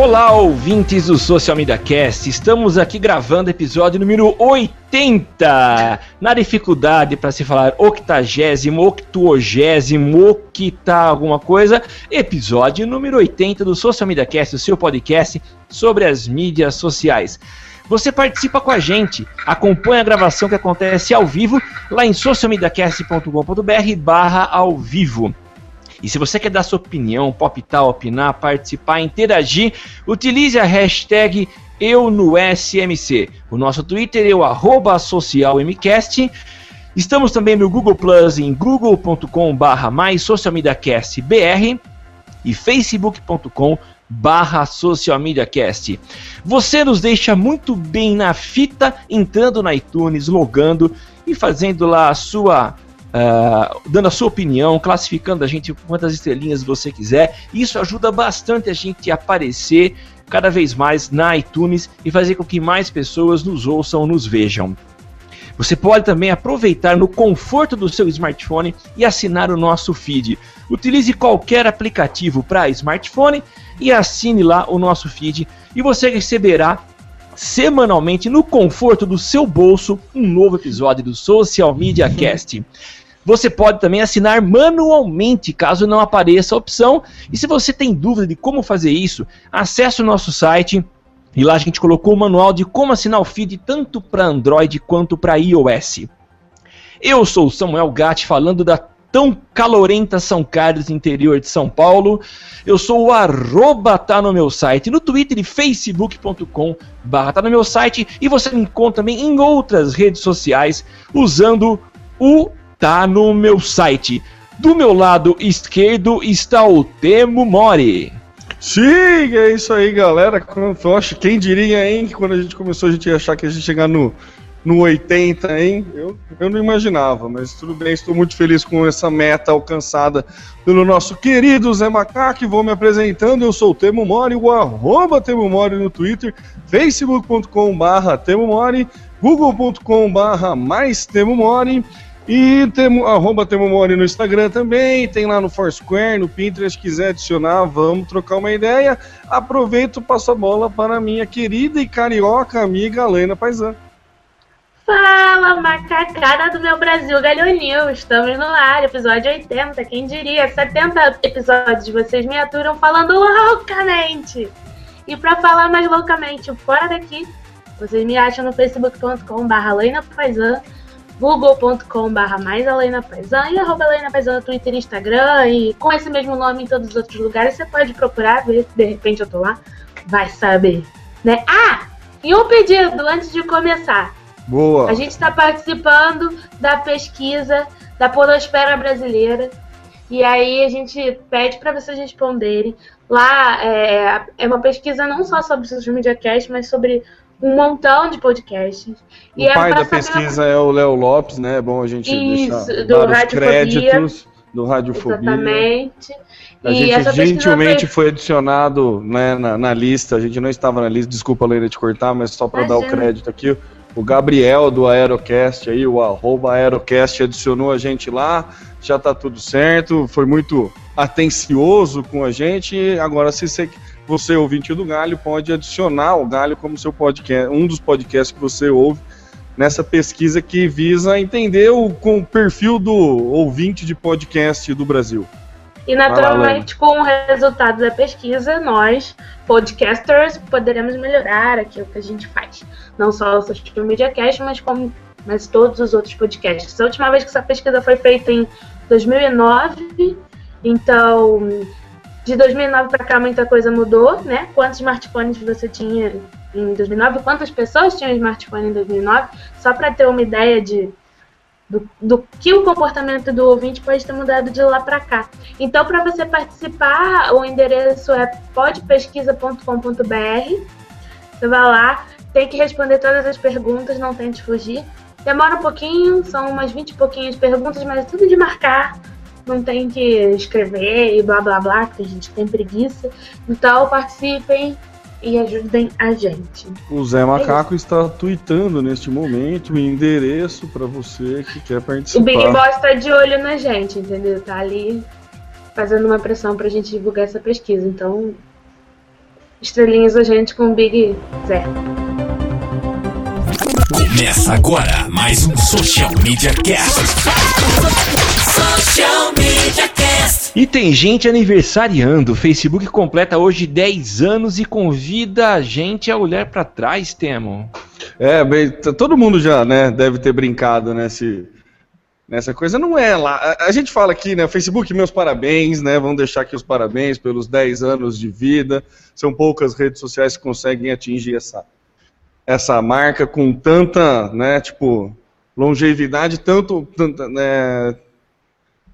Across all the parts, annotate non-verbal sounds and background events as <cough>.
Olá, ouvintes do Social Media Cast. Estamos aqui gravando episódio número 80. Na dificuldade para se falar octagésimo, octuogésimo, octa alguma coisa. Episódio número 80 do Social Media Cast, o seu podcast sobre as mídias sociais. Você participa com a gente, acompanha a gravação que acontece ao vivo lá em socialmediacast.com.br barra ao vivo. E se você quer dar sua opinião, palpitar, opinar, participar, interagir, utilize a hashtag eu no SMC. O nosso Twitter é o socialmcast. Estamos também no Google Plus em google.com barra mais socialmediacastbr e facebook.com barra socialmediacast. Você nos deixa muito bem na fita entrando na iTunes, logando e fazendo lá a sua Uh, dando a sua opinião, classificando a gente quantas estrelinhas você quiser. Isso ajuda bastante a gente a aparecer cada vez mais na iTunes e fazer com que mais pessoas nos ouçam, nos vejam. Você pode também aproveitar no conforto do seu smartphone e assinar o nosso feed. Utilize qualquer aplicativo para smartphone e assine lá o nosso feed e você receberá semanalmente no conforto do seu bolso um novo episódio do Social Media Cast. Você pode também assinar manualmente, caso não apareça a opção. E se você tem dúvida de como fazer isso, acesse o nosso site e lá a gente colocou o manual de como assinar o feed tanto para Android quanto para iOS. Eu sou o Samuel Gatti falando da tão calorenta São Carlos, interior de São Paulo. Eu sou o arroba tá no meu site, no Twitter e facebook.com barra tá no meu site. E você me encontra também em outras redes sociais usando o tá no meu site. Do meu lado esquerdo está o Temo Mori. Sim, é isso aí, galera. Quem diria, hein, que quando a gente começou a gente ia achar que a gente ia chegar no, no 80, hein? Eu, eu não imaginava, mas tudo bem, estou muito feliz com essa meta alcançada pelo nosso querido Zé Macaque. Vou me apresentando, eu sou o Temo Mori, o arroba Temo Mori no Twitter, facebook.com barra Temo Mori, google.com barra mais Temo Mori. E temo, arroba Temo Mori no Instagram também, tem lá no Foursquare, no Pinterest, quiser adicionar, vamos trocar uma ideia. Aproveito e passo a bola para minha querida e carioca amiga Lena Paisan. Fala, macacada do meu Brasil Galhoninho! Estamos no ar, episódio 80, quem diria? 70 episódios vocês me aturam falando loucamente! E para falar mais loucamente fora daqui, vocês me acham no facebook.com.br google.com.br mais Helena Paisan e arroba Helena Paisan no Twitter e Instagram e com esse mesmo nome em todos os outros lugares. Você pode procurar, ver se de repente eu tô lá. Vai saber, né? Ah! E um pedido antes de começar. Boa! A gente está participando da pesquisa da Polosfera Brasileira. E aí a gente pede para vocês responderem. Lá é, é uma pesquisa não só sobre o social media cast, mas sobre um montão de podcasts. O e pai é da pesquisa é o Léo Lopes, né? É bom a gente Isso, deixar do dar os créditos do Radiofobia. Exatamente. A e gente gentilmente foi... foi adicionado né, na, na, lista, a gente não estava na lista, desculpa Leila te cortar, mas só para dar o crédito aqui, o Gabriel do Aerocast aí, o arroba Aerocast adicionou a gente lá, já tá tudo certo, foi muito atencioso com a gente, agora se você você, ouvinte do Galho, pode adicionar o Galho como seu podcast, um dos podcasts que você ouve nessa pesquisa que visa entender o, com o perfil do ouvinte de podcast do Brasil. E naturalmente, com o resultado da pesquisa, nós, podcasters, poderemos melhorar aquilo que a gente faz. Não só o Social Media Cast, mas como mas todos os outros podcasts. A última vez que essa pesquisa foi feita em 2009, então de 2009 para cá muita coisa mudou, né? Quantos smartphones você tinha em 2009? Quantas pessoas tinham smartphone em 2009? Só para ter uma ideia de do, do, que o comportamento do ouvinte pode ter mudado de lá para cá. Então, para você participar, o endereço é podpesquisa.com.br. Você vai lá, tem que responder todas as perguntas, não tente fugir. Demora um pouquinho, são umas 20 e pouquinhas perguntas, mas é tudo de marcar. Não tem que escrever e blá blá blá, que a gente tem preguiça. Então participem e ajudem a gente. O Zé Macaco é está tweetando neste momento o endereço para você que quer participar. O Big Boss está de olho na gente, entendeu? Tá ali fazendo uma pressão para a gente divulgar essa pesquisa. Então, estrelinhas a gente com o Big Zé. Começa agora mais um Social Media Cast. Social Media Cast. E tem gente aniversariando. O Facebook completa hoje 10 anos e convida a gente a olhar para trás, Temo. É, bem, todo mundo já, né, deve ter brincado nesse, nessa coisa. Não é lá. A, a gente fala aqui, né, Facebook, meus parabéns, né? Vamos deixar aqui os parabéns pelos 10 anos de vida. São poucas redes sociais que conseguem atingir essa, essa marca com tanta, né, tipo, longevidade, tanto, tanta, né,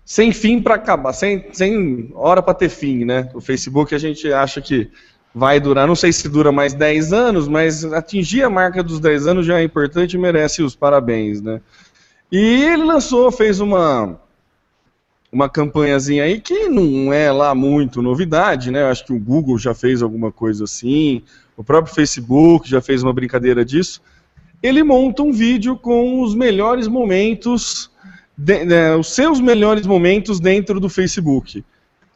sem fim para acabar, sem, sem hora para ter fim, né? O Facebook a gente acha que vai durar, não sei se dura mais 10 anos, mas atingir a marca dos 10 anos já é importante e merece os parabéns, né? E ele lançou, fez uma uma campanhazinha aí que não é lá muito novidade, né? Eu acho que o Google já fez alguma coisa assim, o próprio Facebook já fez uma brincadeira disso. Ele monta um vídeo com os melhores momentos, de- né, os seus melhores momentos dentro do Facebook.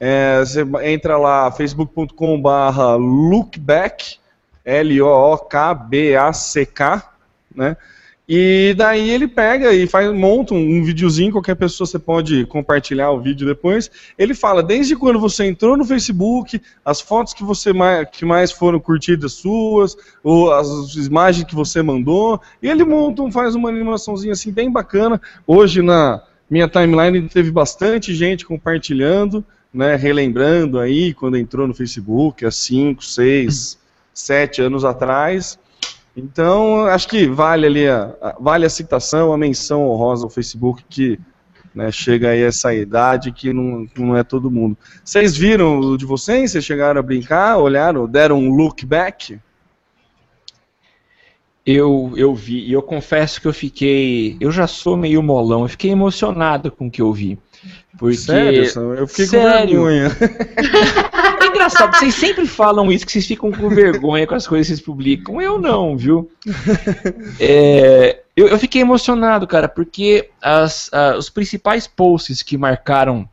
É, você entra lá, facebook.com/barra lookback, L-O-O-K-B-A-C-K, né? E daí ele pega e faz, monta um, um videozinho, qualquer pessoa você pode compartilhar o vídeo depois. Ele fala desde quando você entrou no Facebook, as fotos que você mais, que mais foram curtidas suas, ou as imagens que você mandou. E ele monta, um- faz uma animaçãozinha assim bem bacana. Hoje na minha timeline teve bastante gente compartilhando, né, relembrando aí quando entrou no Facebook, há 5, 6, 7 anos atrás. Então, acho que vale ali a, vale a citação, a menção honrosa ao Facebook que né, chega aí essa idade que não, não é todo mundo. Vocês viram o de vocês? Vocês chegaram a brincar, olharam, deram um look back? Eu, eu vi, e eu confesso que eu fiquei. Eu já sou meio molão, eu fiquei emocionado com o que eu vi. Porque. Sério, eu fiquei Sério? com vergonha. <laughs> É engraçado, vocês sempre falam isso, que vocês ficam com vergonha com as coisas que vocês publicam. Eu não, viu? <laughs> É, eu, eu fiquei emocionado, cara, porque as, os principais posts que marcaram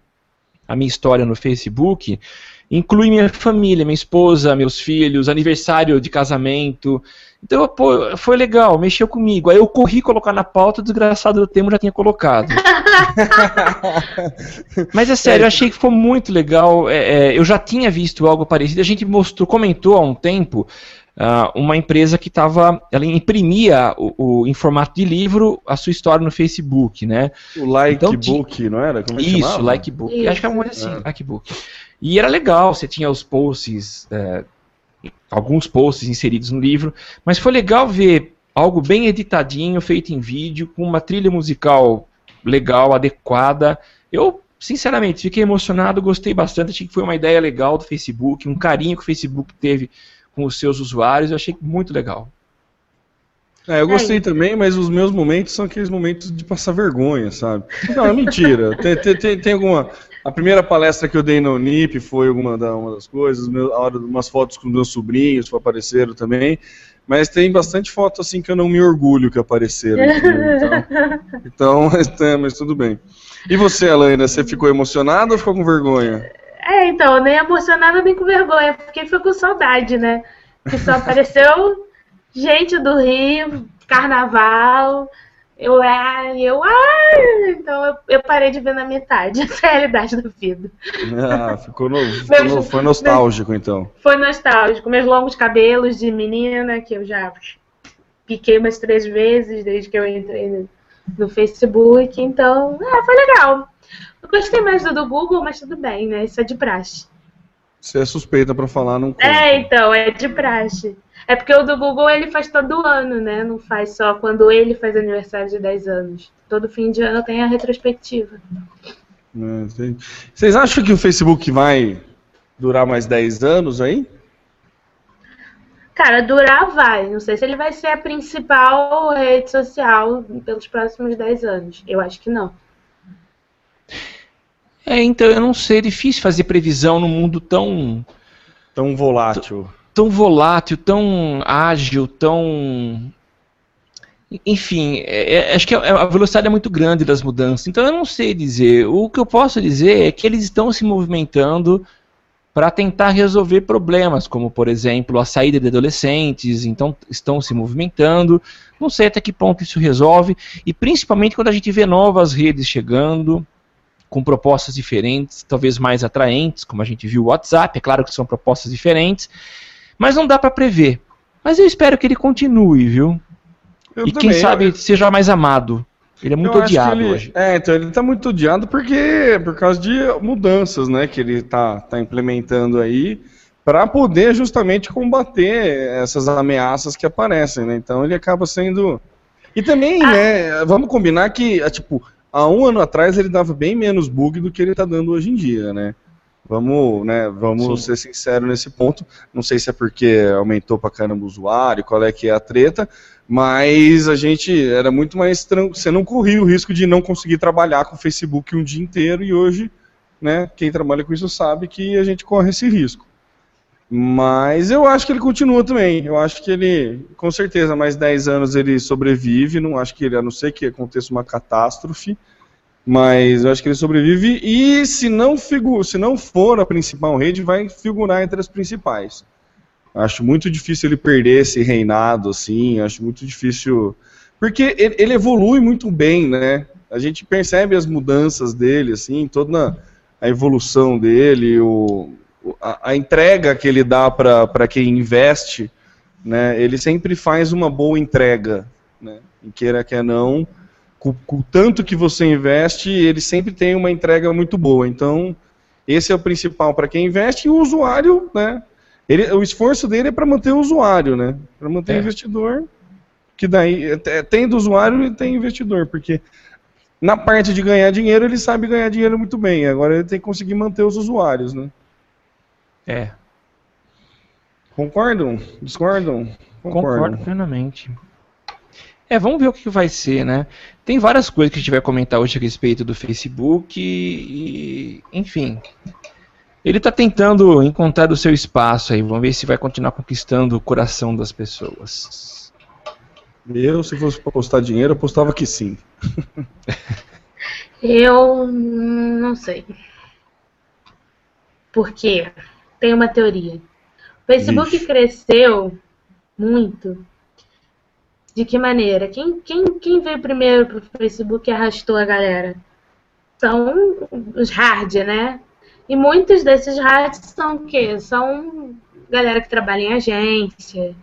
a minha história no Facebook incluem minha família, minha esposa, meus filhos, aniversário de casamento. Então, pô, foi legal, mexeu comigo. Aí eu corri colocar na pauta, o desgraçado do tema já tinha colocado. <laughs> Mas é sério, eu achei que ficou muito legal. É, é, eu já tinha visto algo parecido. A gente mostrou, comentou há um tempo ah, uma empresa que estava, ela imprimia o, o- em formato de livro a sua história no Facebook, né? O like Então, não era? Como é Isso? Likebook. Isso. Acho que é uma coisa assim, É. Likebook. E era legal, você tinha os posts, é, alguns posts inseridos no livro, mas foi legal ver algo bem editadinho, feito em vídeo, com uma trilha musical legal, adequada. Eu, sinceramente, fiquei emocionado, gostei bastante, achei que foi uma ideia legal do Facebook, um carinho que o Facebook teve com os seus usuários, eu achei muito legal. É, eu gostei também, mas os meus momentos são aqueles momentos de passar vergonha, sabe? Não, é mentira. <laughs> tem, tem, tem, tem alguma. A primeira palestra que eu dei na Unip foi alguma da, uma das coisas, meu, a hora, umas fotos com meus sobrinhos que apareceram também. Mas tem bastante foto assim que eu não me orgulho que apareceram. <laughs> Então, <laughs> então mas, é, mas tudo bem. E você, Alaina, você ficou emocionada ou ficou com vergonha? É, então, nem emocionada nem com vergonha, porque ficou com saudade, né? Que só apareceu <laughs> gente do Rio, carnaval, Eu, ah, eu, ah, então eu, eu parei de ver na metade <laughs> essa é a realidade da vida. Ah, ficou no, <laughs> ficou no- foi nostálgico então. Foi nostálgico. Meus longos cabelos de menina, que eu já piquei umas três vezes desde que eu entrei no, no Facebook. Então, é, foi legal. Eu gostei mais do do Google, mas tudo bem, né? Isso é de praxe. Você é suspeita pra falar, não conta. É, então, é de praxe. É porque o do Google ele faz todo ano, né? Não faz só quando ele faz aniversário de 10 anos. Todo fim de ano tem a retrospectiva. É. Vocês acham que o Facebook vai durar mais 10 anos aí? Cara, durar vai. Não sei se ele vai ser a principal rede social pelos próximos 10 anos. Eu acho que não. É, então eu não sei, é difícil fazer previsão num mundo tão Tão volátil. tão volátil, tão ágil, tão. Enfim, é- é- acho que a a velocidade é muito grande das mudanças. Então eu não sei dizer. O que eu posso dizer é que eles estão se movimentando para tentar resolver problemas, como por exemplo a saída de adolescentes. Então estão se movimentando. Não sei até que ponto isso resolve. E principalmente quando a gente vê novas redes chegando com propostas diferentes, talvez mais atraentes, como a gente viu o WhatsApp. É claro que são propostas diferentes. Mas não dá para prever. Mas eu espero que ele continue, viu? Eu e quem também, sabe eu- seja mais amado. Ele é muito eu odiado ele- hoje. É, então ele tá muito odiado porque por causa de mudanças, né, que ele tá, tá implementando aí para poder justamente combater essas ameaças que aparecem, né? Então ele acaba sendo e também, Ah. né, vamos combinar que ah, tipo há um ano atrás ele dava bem menos bug do que ele tá dando hoje em dia, né? Vamos, né, vamos Sim. ser sinceros nesse ponto. Não sei se é porque aumentou pra caramba o usuário, qual é que é a treta, mas a gente era muito mais tranquilo. Você não corria o risco de não conseguir trabalhar com o Facebook um dia inteiro e hoje, né, quem trabalha com isso sabe que a gente corre esse risco. Mas eu acho que ele continua também. Eu acho que ele, com certeza, mais 10 anos ele sobrevive. Não acho que ele, a não ser que aconteça uma catástrofe. Mas eu acho que ele sobrevive. E se não, figu se não for a principal rede, vai figurar entre as principais. Acho muito difícil ele perder esse reinado, assim. Acho muito difícil. Porque ele, ele evolui muito bem, né? A gente percebe as mudanças dele, assim, toda a evolução dele, o, a, a entrega que ele dá para quem investe, né? Ele sempre faz uma boa entrega, né? E queira que não, com, com o tanto que você investe, ele sempre tem uma entrega muito boa. Então, esse é o principal para quem investe e o usuário, né? Ele, o esforço dele é para manter o usuário, né? Para manter É. o investidor, que daí é, tem do usuário e tem investidor, porque na parte de ganhar dinheiro ele sabe ganhar dinheiro muito bem. Agora ele tem que conseguir manter os usuários, né? É, Concordam? Discordam? concordo plenamente. É, vamos ver o que vai ser, né? Tem várias coisas que a gente vai comentar hoje a respeito do Facebook e, enfim. Ele está tentando encontrar o seu espaço aí. Vamos ver se vai continuar conquistando o coração das pessoas. Eu, se fosse para apostar dinheiro, eu apostava que sim. <laughs> Eu não sei. Por quê? Tem uma teoria. O Facebook Vixe. cresceu muito. De que maneira? Quem, quem, quem veio primeiro pro Facebook e arrastou a galera? São os hard, né? E muitos desses hards são o quê? São galera que trabalha em agência,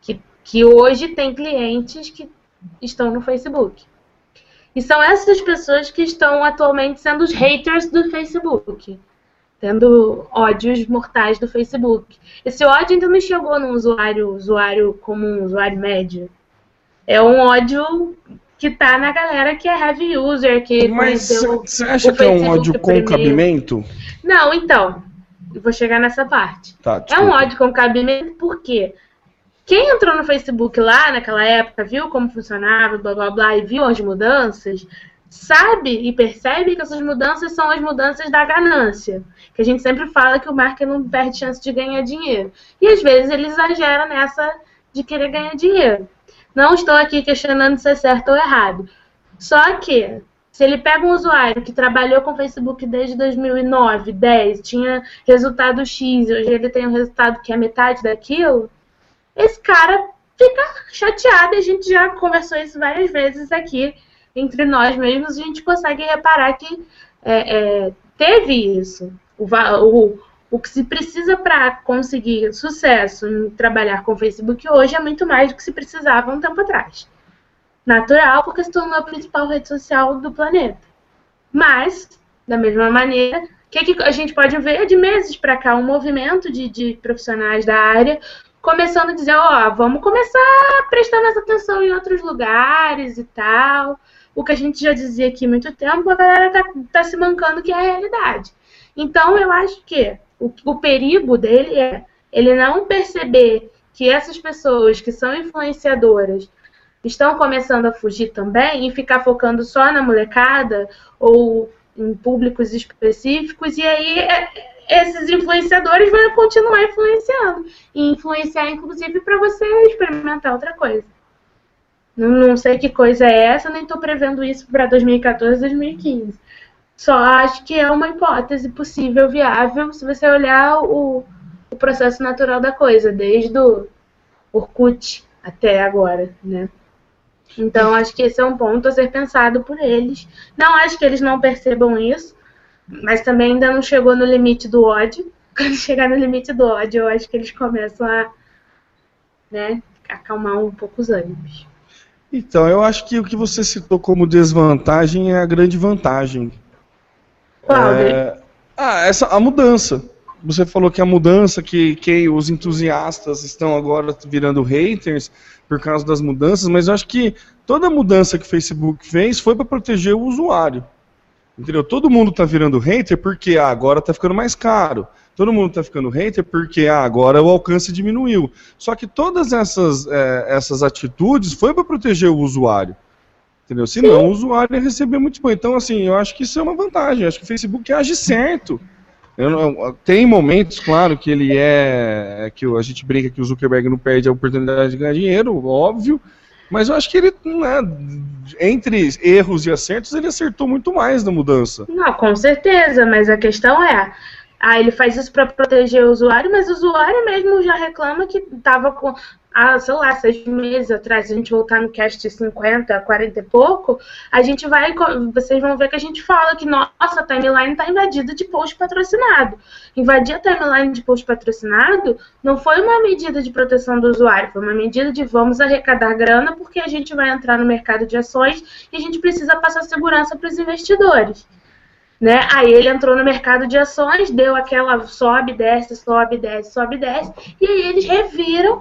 que, que hoje tem clientes que estão no Facebook. E são essas pessoas que estão atualmente sendo os haters do Facebook. Tendo ódios mortais do Facebook. Esse ódio ainda não chegou num usuário, usuário comum, usuário médio. É um ódio que tá na galera que é heavy user, que Mas você acha que é um ódio com primeiro. cabimento? Não, então. Eu vou chegar nessa parte. Tá, É um ódio com cabimento porque quem entrou no Facebook lá naquela época, viu como funcionava, blá blá blá, e viu as mudanças, sabe e percebe que essas mudanças são as mudanças da ganância. Que a gente sempre fala que o marketing não perde chance de ganhar dinheiro. E às vezes ele exagera nessa de querer ganhar dinheiro. Não estou aqui questionando se é certo ou errado. Só que, se ele pega um usuário que trabalhou com o Facebook desde 2009, 10, tinha resultado X, hoje ele tem um resultado que é metade daquilo, esse cara fica chateada. A gente já conversou isso várias vezes aqui entre nós mesmos. A gente consegue reparar que é, é, teve isso. O, o, o que se precisa para conseguir sucesso em trabalhar com o Facebook hoje é muito mais do que se precisava um tempo atrás. Natural, porque se tornou a principal rede social do planeta. Mas, da mesma maneira, o que, que, a gente pode ver de meses para cá um movimento de, de, profissionais da área começando a dizer, ó, oh, vamos começar a prestar mais atenção em outros lugares e tal. O que a gente já dizia aqui há muito tempo, a galera tá, tá se mancando que é a realidade. Então, eu acho que o, o perigo dele é ele não perceber que essas pessoas que são influenciadoras estão começando a fugir também e ficar focando só na molecada ou em públicos específicos, e aí é, esses influenciadores vão continuar influenciando. E influenciar, inclusive, para você experimentar outra coisa. Não, não sei que coisa é essa, nem estou prevendo isso para 2014, 2015. Só acho que é uma hipótese possível, viável, se você olhar o, o processo natural da coisa, desde o Orkut até agora, né? Então, acho que esse é um ponto a ser pensado por eles. Não acho que eles não percebam isso, mas também ainda não chegou no limite do ódio. <laughs> Quando chegar no limite do ódio, eu acho que eles começam a né, acalmar um pouco os ânimos. Então, eu acho que o que você citou como desvantagem é a grande vantagem. Qual? É... Ah, essa, a mudança. Você falou que a mudança, que, que os entusiastas estão agora virando haters por causa das mudanças, mas eu acho que toda mudança que o Facebook fez foi para proteger o usuário. Entendeu? Todo mundo está virando hater porque ah, agora está ficando mais caro. Todo mundo está ficando hater porque ah, agora o alcance diminuiu. Só que todas essas, é, essas atitudes foi para proteger o usuário. Entendeu? Senão o usuário ia receber muito bom. Então, assim, eu acho que isso é uma vantagem. Eu acho que o Facebook age certo. Eu, tem momentos, claro, que ele é. que a gente brinca que o Zuckerberg não perde a oportunidade de ganhar dinheiro, óbvio. Mas eu acho que ele, né, entre erros e acertos, ele acertou muito mais na mudança. Não, com certeza, mas a questão é. Ah, ele faz isso para proteger o usuário, mas o usuário mesmo já reclama que estava com há, sei lá, seis meses atrás, a gente voltar no cast 50, 40 e pouco, a gente vai, vocês vão ver que a gente fala que nossa timeline está invadida de post patrocinado. Invadir a timeline de post patrocinado não foi uma medida de proteção do usuário, foi uma medida de vamos arrecadar grana porque a gente vai entrar no mercado de ações e a gente precisa passar segurança para os investidores. Né? Aí ele entrou no mercado de ações, deu aquela sobe, desce, sobe, desce, sobe, desce, e aí eles reviram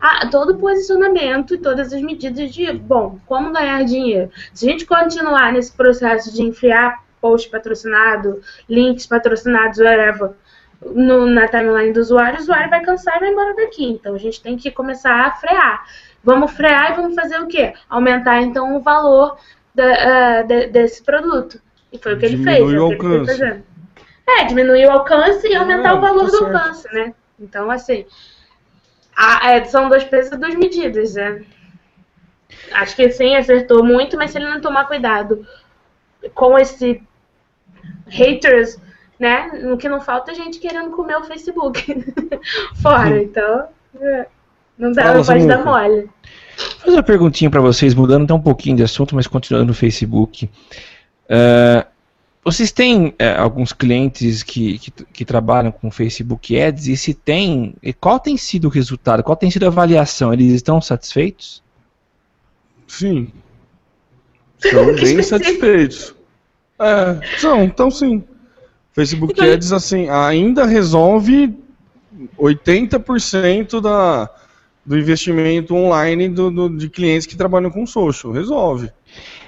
a, todo o posicionamento e todas as medidas de, bom, como ganhar dinheiro. Se a gente continuar nesse processo de enfiar post patrocinado, links patrocinados, whatever, no, na timeline do usuário, o usuário vai cansar e vai embora daqui. Então a gente tem que começar a frear. Vamos frear e vamos fazer o quê? Aumentar então o valor da, uh, de, desse produto. E foi o que ele fez. O alcance. É, diminuir o alcance e aumentar é, o valor tá do alcance, né? Então, assim, a, é, são dois pesos e duas medidas, né? Acho que sim, acertou muito, mas se ele não tomar cuidado com esse haters, né? O que não falta é gente querendo comer o Facebook <laughs> fora. Então, é, não dá, não pode dar mole. Vou fazer uma perguntinha para vocês, mudando até um pouquinho de assunto, mas continuando no Facebook. Uh, vocês têm é, alguns clientes que, que, que, trabalham com Facebook Ads e se tem, e qual tem sido o resultado? Qual tem sido a avaliação? Eles estão satisfeitos? Sim. <laughs> Estão bem satisfeitos. É, são, então sim. Facebook então, Ads assim ainda resolve 80% da, do investimento online do, do, de clientes que trabalham com social. Resolve.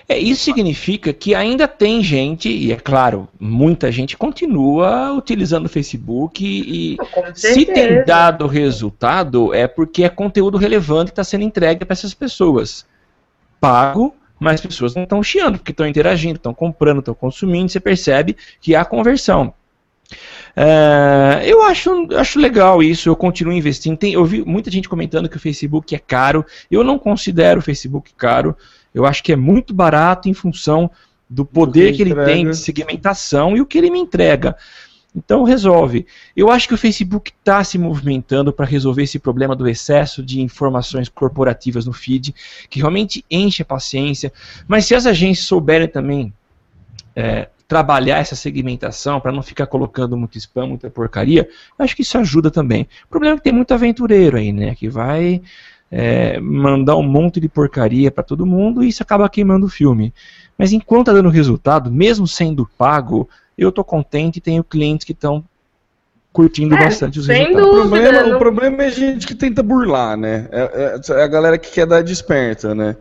É, isso significa que ainda tem gente, e é claro, muita gente continua utilizando o Facebook e se tem dado resultado é porque é conteúdo relevante que está sendo entregue para essas pessoas. Pago, mas as pessoas não estão chiando, porque estão interagindo, estão comprando, estão consumindo, você percebe que há conversão. É, eu acho, acho legal isso, eu continuo investindo. Tem, eu vi muita gente comentando que o Facebook é caro. Eu não considero o Facebook caro. Eu acho que é muito barato em função do poder que, ele tem de segmentação e o que ele me entrega. Então resolve. Eu acho que o Facebook está se movimentando para resolver esse problema do excesso de informações corporativas no feed, que realmente enche a paciência. Mas se as agências souberem também é, trabalhar essa segmentação para não ficar colocando muito spam, muita porcaria, acho que isso ajuda também. O problema é que tem muito aventureiro aí, né? Que vai é, mandar um monte de porcaria para todo mundo e isso acaba queimando o filme. Mas enquanto está dando resultado, mesmo sendo pago, eu estou contente e tenho clientes que estão curtindo é, bastante os resultados. Dúvida, o, problema, não... o problema é a gente que tenta burlar, né? É, é, é, a galera que quer dar desperta, né?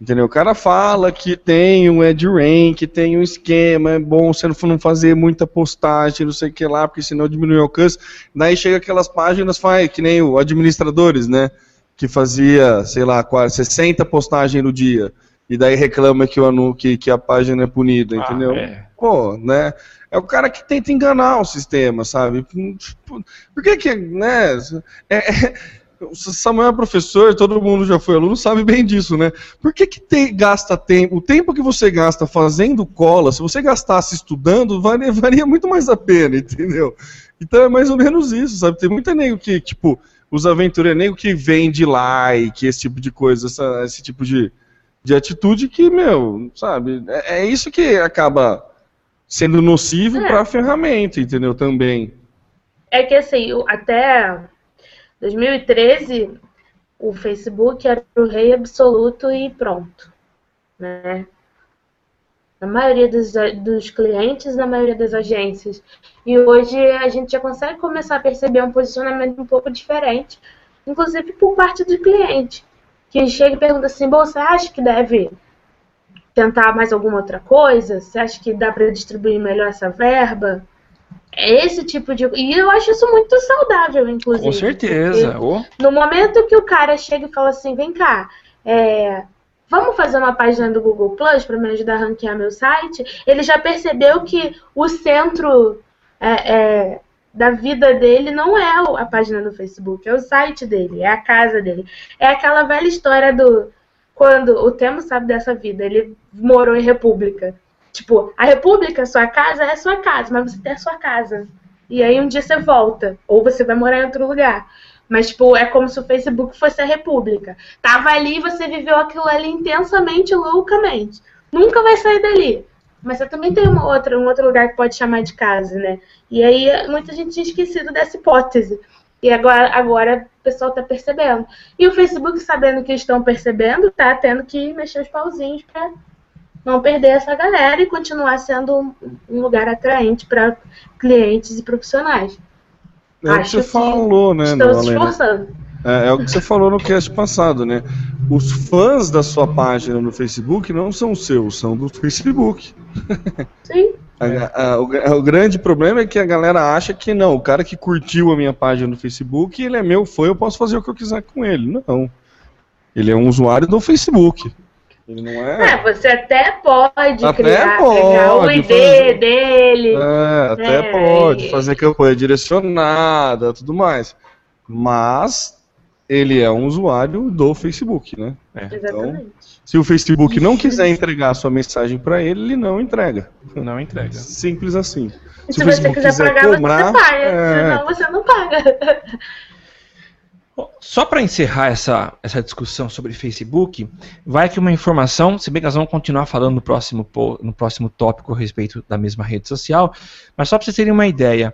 Entendeu? O cara fala que tem um rank, que tem um esquema, é bom você não fazer muita postagem, não sei o que lá, porque senão diminui o alcance. Daí chega aquelas páginas, faz, que nem o administradores, né? Que fazia, sei lá, quase 60 postagens no dia. E daí reclama que, o, que, que a página é punida, ah, entendeu? É. Pô, né? É o cara que tenta enganar o sistema, sabe? Por que que, né? É, é, o Samuel é professor, todo mundo já foi aluno, sabe bem disso, né? Por que que tem, gasta tempo, o tempo que você gasta fazendo cola, se você gastasse estudando, valia, <laughs> valia muito mais a pena, entendeu? Então é mais ou menos isso, sabe? Tem muita nego que, tipo, os aventureiros, nego que vende like, esse tipo de coisa, essa, esse tipo de, de atitude que, meu, sabe? É, é isso que acaba sendo nocivo é. para a ferramenta, entendeu? Também. É que assim, até 2013 o Facebook era o rei absoluto e pronto, né? Na maioria dos, dos clientes, na maioria das agências. E hoje a gente já consegue começar a perceber um posicionamento um pouco diferente, inclusive por parte do cliente, que chega e pergunta assim: você acha que deve tentar mais alguma outra coisa? Você acha que dá para distribuir melhor essa verba? É esse tipo de. E eu acho isso muito saudável, inclusive. Com certeza. Oh. No momento que o cara chega e fala assim: vem cá, é, vamos fazer uma página do Google Plus para me ajudar a ranquear meu site, ele já percebeu que o centro é, é, da vida dele não é a página do Facebook, é o site dele, é a casa dele. É aquela velha história do quando o Temo sabe dessa vida, ele morou em república. Tipo, a república, sua casa, é sua casa, mas você tem a sua casa. E aí um dia você volta, ou você vai morar em outro lugar. Mas, tipo, é como se o Facebook fosse a república. Tava ali e você viveu aquilo ali intensamente, loucamente. Nunca vai sair dali. Mas você também tem uma outra, um outro lugar que pode chamar de casa, né? E aí muita gente tinha esquecido dessa hipótese. E agora, agora o pessoal está percebendo. E o Facebook, sabendo que estão percebendo, tá tendo que mexer os pauzinhos para não perder essa galera e continuar sendo um lugar atraente para clientes e profissionais. É o que você falou, né? Estão se esforçando. É, é, o que você falou no cast passado, né? Os fãs da sua página no Facebook não são seus, são do Facebook. <laughs> Sim. A, a, o, o, grande problema é que a galera acha que não, o cara que curtiu a minha página no Facebook, ele é meu fã, eu posso fazer o que eu quiser com ele. Não. Ele é um usuário do Facebook. Ele não é. É, você até pode até criar, pode pegar o ID fazer... dele. É, até é, pode fazer campanha direcionada, tudo mais. Mas ele é um usuário do Facebook, né? É. Exatamente. Então, se o Facebook não quiser entregar a sua mensagem para ele, ele não entrega. Não entrega. Simples assim. E se, se você quiser, quiser pagar, cobrar, você paga. É... Senão você não paga. <laughs> Só para encerrar essa, essa discussão sobre Facebook, vai aqui uma informação, se bem que nós vamos continuar falando no próximo, no próximo tópico a respeito da mesma rede social, mas só para vocês terem uma ideia,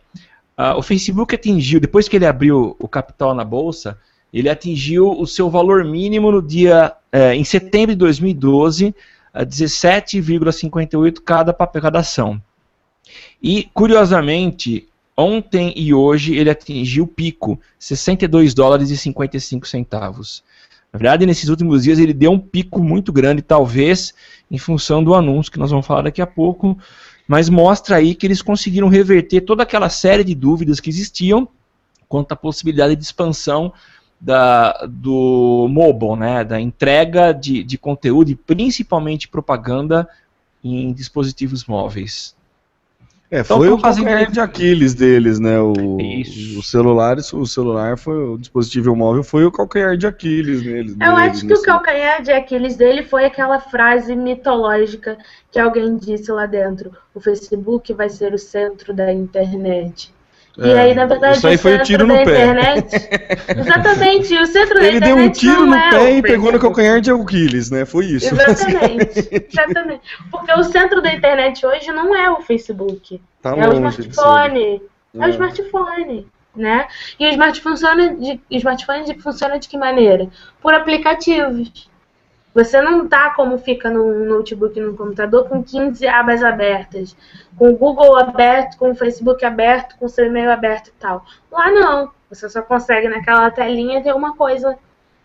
uh, o Facebook atingiu, depois que ele abriu o capital na bolsa, ele atingiu o seu valor mínimo no dia é, em setembro de 2012, a 17,58 cada cada ação. E curiosamente, ontem e hoje ele atingiu o pico, 62 dólares e 55 centavos. Na verdade, nesses últimos dias ele deu um pico muito grande, talvez em função do anúncio que nós vamos falar daqui a pouco, mas mostra aí que eles conseguiram reverter toda aquela série de dúvidas que existiam quanto à possibilidade de expansão da, do mobile, né, da entrega de, de conteúdo e principalmente propaganda em dispositivos móveis. É, Então, foi o fazendo- calcanhar de Aquiles deles, né? O, Isso. o celular, o celular foi o dispositivo móvel foi o calcanhar de Aquiles neles. Eu deles, acho que o calcanhar de Aquiles dele foi aquela frase mitológica que alguém disse lá dentro: o Facebook vai ser o centro da internet. E É, aí, na verdade, isso aí foi o tiro no pé. internet. <laughs> Exatamente, o centro da Ele deu internet. um tiro no é pé o e pegou no calcanhar de Aquiles, né? Foi isso. Exatamente, <laughs> exatamente. Porque o centro da internet hoje não é o Facebook. Tá é o longe ser. smartphone. É o É. smartphone, né? E o smartphone funciona de, o smartphone funciona de que maneira? Por aplicativos. Você não tá como fica no notebook, no computador, com 15 abas abertas, com o Google aberto, com o Facebook aberto, com o seu e-mail aberto e tal. Lá não. Você só consegue naquela telinha ter uma coisa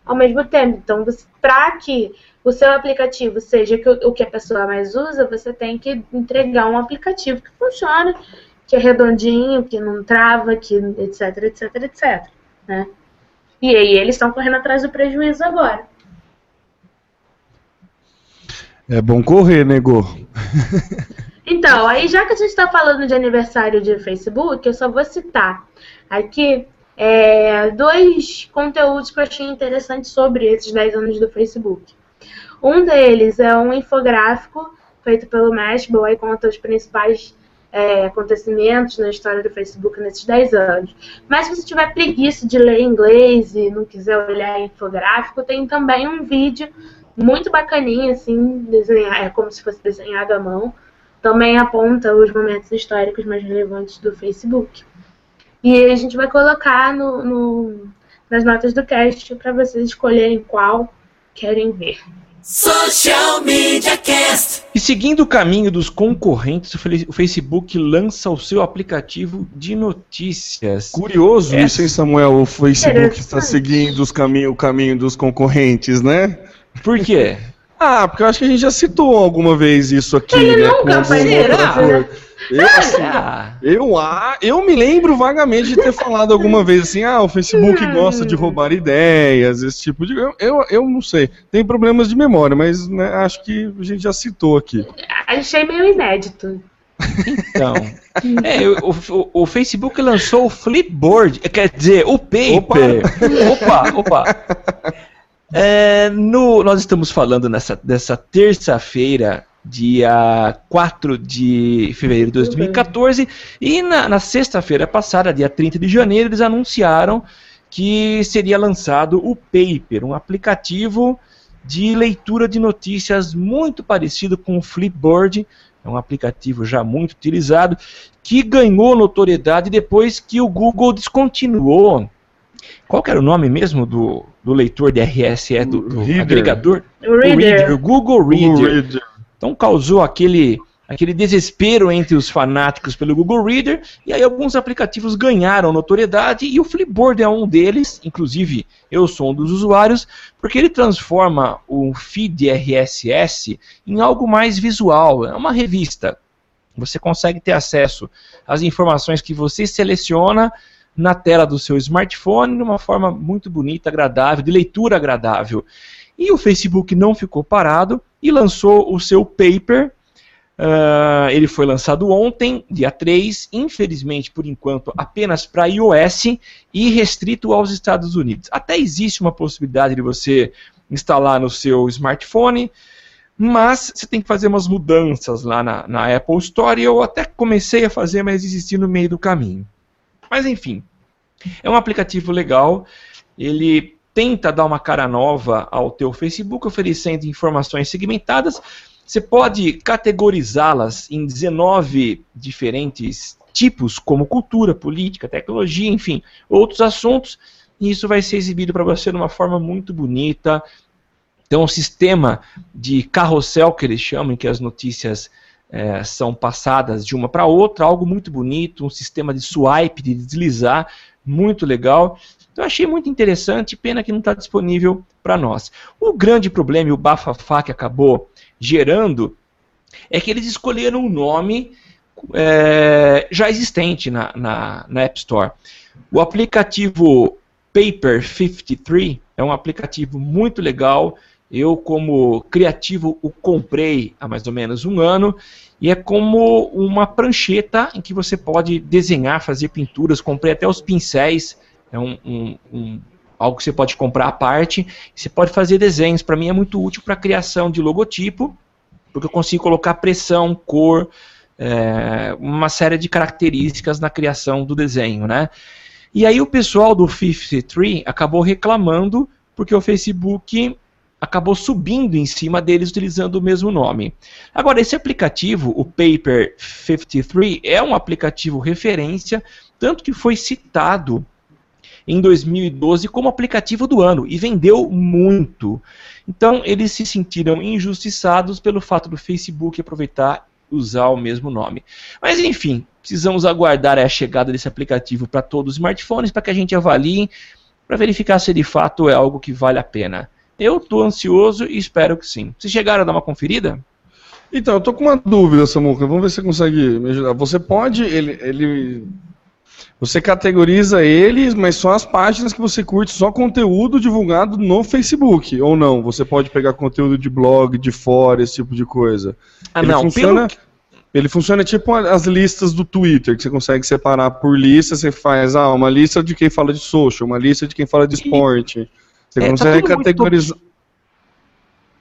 ao mesmo tempo. Então, para que o seu aplicativo seja o que a pessoa mais usa, você tem que entregar um aplicativo que funciona, que é redondinho, que não trava, que etc, etc, etc. Né? E aí eles estão correndo atrás do prejuízo agora. É bom correr, nego. <laughs> Então, aí já que a gente está falando de aniversário de Facebook, eu só vou citar aqui é, dois conteúdos que eu achei interessantes sobre esses 10 anos do Facebook. Um deles é um infográfico feito pelo Mashable, aí conta os principais é, acontecimentos na história do Facebook nesses 10 anos. Mas se você tiver preguiça de ler inglês e não quiser olhar infográfico, tem também um vídeo muito bacaninha, assim, desenhar, é como se fosse desenhado à mão. Também aponta os momentos históricos mais relevantes do Facebook. E a gente vai colocar no, no- nas notas do cast para vocês escolherem qual querem ver. Social Media Cast. E seguindo o caminho dos concorrentes, o Facebook lança o seu aplicativo de notícias. Curioso É. isso, hein, Samuel? O Facebook está seguindo os caminho, o caminho dos concorrentes, né? Por quê? Ah, porque eu acho que a gente já citou alguma vez isso aqui, Ele né? nunca algum isso, outro né? Eu, assim, Ah, eu, ah, eu me lembro vagamente de ter falado alguma vez assim, ah, o Facebook gosta de roubar ideias, esse tipo de. Eu, eu, eu não sei. Tem problemas de memória, mas né, acho que a gente já citou aqui. Achei meio inédito. então. <laughs> É, o, o- o Facebook lançou o Flipboard, quer dizer, o Paper. Opa, opa. É, no, nós estamos falando nessa, dessa terça-feira, dia 4 de fevereiro de 2014, e na, na sexta-feira passada, dia 30 de janeiro, eles anunciaram que seria lançado o Paper, um aplicativo de leitura de notícias muito parecido com o Flipboard, é um aplicativo já muito utilizado, que ganhou notoriedade depois que o Google descontinuou. Qual que era o nome mesmo do, do leitor de RSS, do, do Reader. agregador? O Reader. o Google Reader. Google Reader. Então causou aquele, aquele desespero entre os fanáticos pelo Google Reader, e aí alguns aplicativos ganharam notoriedade, e o Flipboard é um deles, inclusive eu sou um dos usuários, porque ele transforma o feed RSS em algo mais visual, é uma revista. Você consegue ter acesso às informações que você seleciona na tela do seu smartphone de uma forma muito bonita, agradável, de leitura agradável. E o Facebook não ficou parado e lançou o seu paper. Ah, ele foi lançado ontem, dia 3, infelizmente, por enquanto, apenas para iOS e restrito aos Estados Unidos. Até existe uma possibilidade de você instalar no seu smartphone, mas você tem que fazer umas mudanças lá na, na Apple Store. Eu até comecei a fazer, mas desisti no meio do caminho. Mas enfim, é um aplicativo legal. Ele tenta dar uma cara nova ao teu Facebook, oferecendo informações segmentadas. Você pode categorizá-las em 19 diferentes tipos, como cultura, política, tecnologia, enfim, outros assuntos. E isso vai ser exibido para você de uma forma muito bonita. Tem um sistema de carrossel que eles chamam, em que as notícias eh, são passadas de uma para outra, algo muito bonito, um sistema de swipe, de deslizar, muito legal. Então achei muito interessante, pena que não está disponível para nós. O grande problema e o bafafá que acabou gerando é que eles escolheram um nome é, já existente na, na, na App Store. O aplicativo Paper 53 é um aplicativo muito legal Eu, como criativo, o comprei há mais ou menos um ano e é como uma prancheta em que você pode desenhar, fazer pinturas. Comprei até os pincéis, é um, um, um algo que você pode comprar à parte. Você pode fazer desenhos. Para mim é muito útil para a criação de logotipo, porque eu consigo colocar pressão, cor, é, uma série de características na criação do desenho, né? E aí o pessoal do 53 acabou reclamando porque o Facebook acabou subindo em cima deles utilizando o mesmo nome. Agora, esse aplicativo, o Paper 53, é um aplicativo referência, tanto que foi citado em 2012 como aplicativo do ano e vendeu muito. Então, eles se sentiram injustiçados pelo fato do Facebook aproveitar usar o mesmo nome. Mas enfim, precisamos aguardar a chegada desse aplicativo para todos os smartphones para que a gente avalie para verificar se de fato é algo que vale a pena. Eu estou ansioso e espero que sim. Vocês chegaram a dar uma conferida? Então, eu tô com uma dúvida, Samuca. Vamos ver se você consegue me ajudar. Você pode, ele, ele, você categoriza eles, mas só as páginas que você curte, só conteúdo divulgado no Facebook, ou não? Você pode pegar conteúdo de blog, de fora, esse tipo de coisa. Ah, ele não. Funciona. Ele funciona tipo as listas do Twitter, que você consegue separar por lista, você faz ah, uma lista de quem fala de social, uma lista de quem fala de esporte. Você É, tá consegue tudo muito categorizar.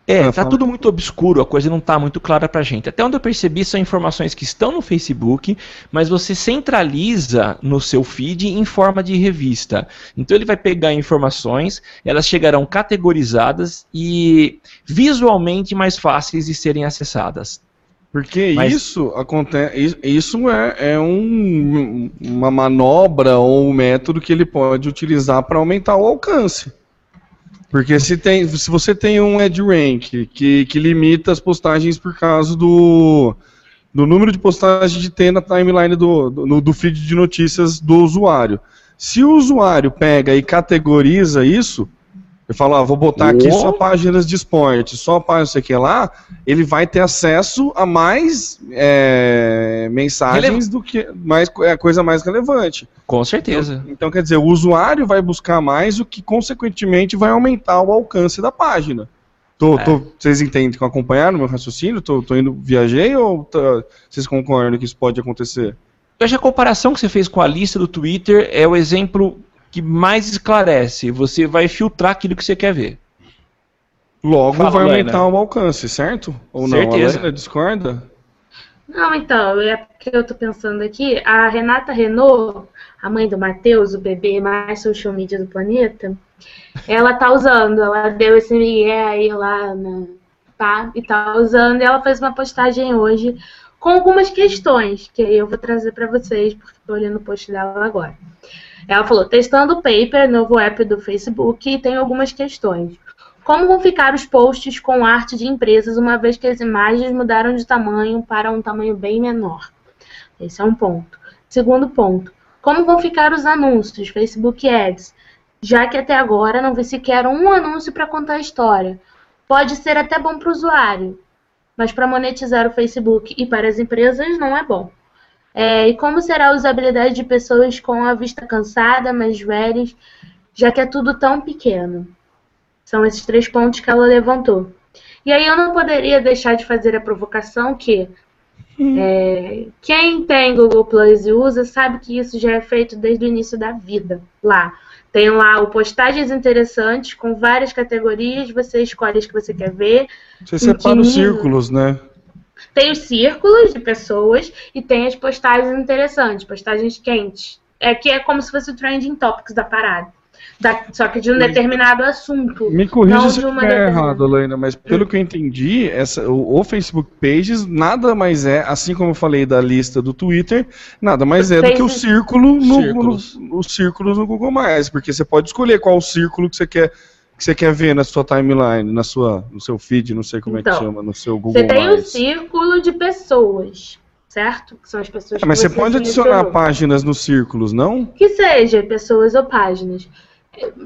É, Ah, tá fala. tudo muito obscuro, a coisa não tá muito clara pra gente. Até onde eu percebi são informações que estão no Facebook, mas você centraliza no seu feed em forma de revista. Então ele vai pegar informações, elas chegarão categorizadas e visualmente mais fáceis de serem acessadas. Porque Mas- isso acontece. Isso é, é um- uma manobra ou um método que ele pode utilizar para aumentar o alcance. Porque se, tem, se você tem um EdRank que, que limita as postagens por causa do, do número de postagens de ter na timeline do, do, do feed de notícias do usuário. Se o usuário pega e categoriza isso, eu falo, ah, vou botar aqui só páginas de esporte, só páginas sei que lá, ele vai ter acesso a mais é, mensagens do que mais é a coisa mais relevante. Com certeza. Então, quer dizer, o usuário vai buscar mais, o que consequentemente vai aumentar o alcance da página. Tô, É. tô- vocês entendem que acompanharam meu raciocínio? Tô, tô indo, viajei ou tá- vocês concordam que isso pode acontecer? Eu acho que a comparação que você fez com a lista do Twitter é o exemplo que mais esclarece. Você vai filtrar aquilo que você quer ver. Logo Fala, vai aumentar o alcance, certo? Ou não? Certeza. A Helena discorda? Não, então, é porque eu tô pensando aqui, a Renata Renault, a mãe do Matheus, o bebê mais social media do planeta, ela tá usando, ela deu esse migué aí lá na pá, e tá usando, e ela fez uma postagem hoje com algumas questões, que aí eu vou trazer pra vocês, porque tô olhando o post dela agora. Ela falou, testando o Paper, novo app do Facebook, e tem algumas questões. Como vão ficar os posts com arte de empresas, uma vez que as imagens mudaram de tamanho para um tamanho bem menor? Esse é um ponto. Segundo ponto, como vão ficar os anúncios, Facebook Ads? Já que até agora não vi sequer um anúncio para contar a história. Pode ser até bom para o usuário, mas para monetizar o Facebook e para as empresas não é bom. É, e como será a usabilidade de pessoas com a vista cansada, mais velhas, já que é tudo tão pequeno? São esses três pontos que ela levantou. E aí eu não poderia deixar de fazer a provocação que é, quem tem Google Plus e usa sabe que isso já é feito desde o início da vida lá. Tem lá o postagens interessantes com várias categorias, você escolhe as que você quer ver. Você separa os nível? círculos, né? Tem os círculos de pessoas e tem as postagens interessantes, postagens quentes. É que é como se fosse o trending topics da parada. Da- só que de um determinado assunto. Me corrija se de eu uma estiver determinada- errado, Helena, mas pelo que eu entendi, essa, o, o Facebook Pages nada mais é, assim como eu falei da lista do Twitter, nada mais é do que o círculo no, Círculos. no- os círculos no Google Mais, porque você pode escolher qual círculo que você quer que você quer ver na sua timeline, na sua, no seu feed, não sei como é Então, que chama, no seu Google Você tem Mais. círculo de pessoas, certo? Que são as pessoas É, mas que você pode adicionar páginas nos círculos, não? Que seja, pessoas ou páginas.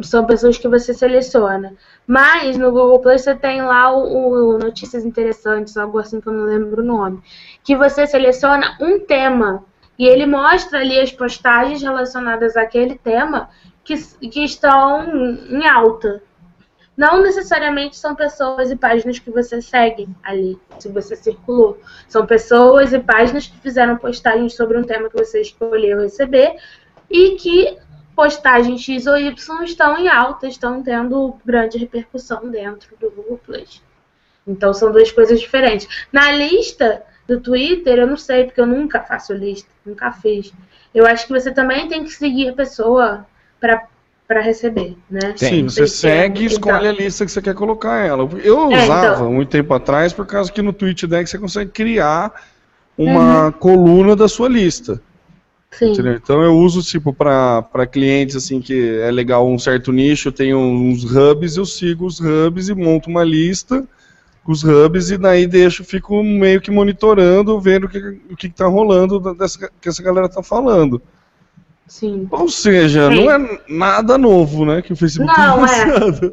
São pessoas que você seleciona. Mas no Google Plus você tem lá o, o Notícias Interessantes, algo assim que eu não lembro o nome. Que você seleciona um tema. E ele mostra ali as postagens relacionadas àquele tema que, que estão em alta. Não necessariamente são pessoas e páginas que você segue ali, se você circulou. São pessoas e páginas que fizeram postagens sobre um tema que você escolheu receber e que postagens X ou Y estão em alta, estão tendo grande repercussão dentro do Google Plus. Então são duas coisas diferentes. Na lista do Twitter, eu não sei, porque eu nunca faço lista, nunca fiz. Eu acho que você também tem que seguir a pessoa para para receber, né? Sim, você segue e escolhe a lista que você quer colocar ela. Eu é, usava então... muito tempo atrás, por causa que no TweetDeck você consegue criar uma uhum. coluna da sua lista. Sim. Entendeu? Então eu uso tipo para clientes assim que é legal um certo nicho, eu tenho uns hubs, eu sigo os hubs e monto uma lista com os hubs e daí deixo, fico meio que monitorando, vendo o que o que está rolando dessa que essa galera está falando. Sim. Ou seja, Sim. não é nada novo, né, que o Facebook não, tá É.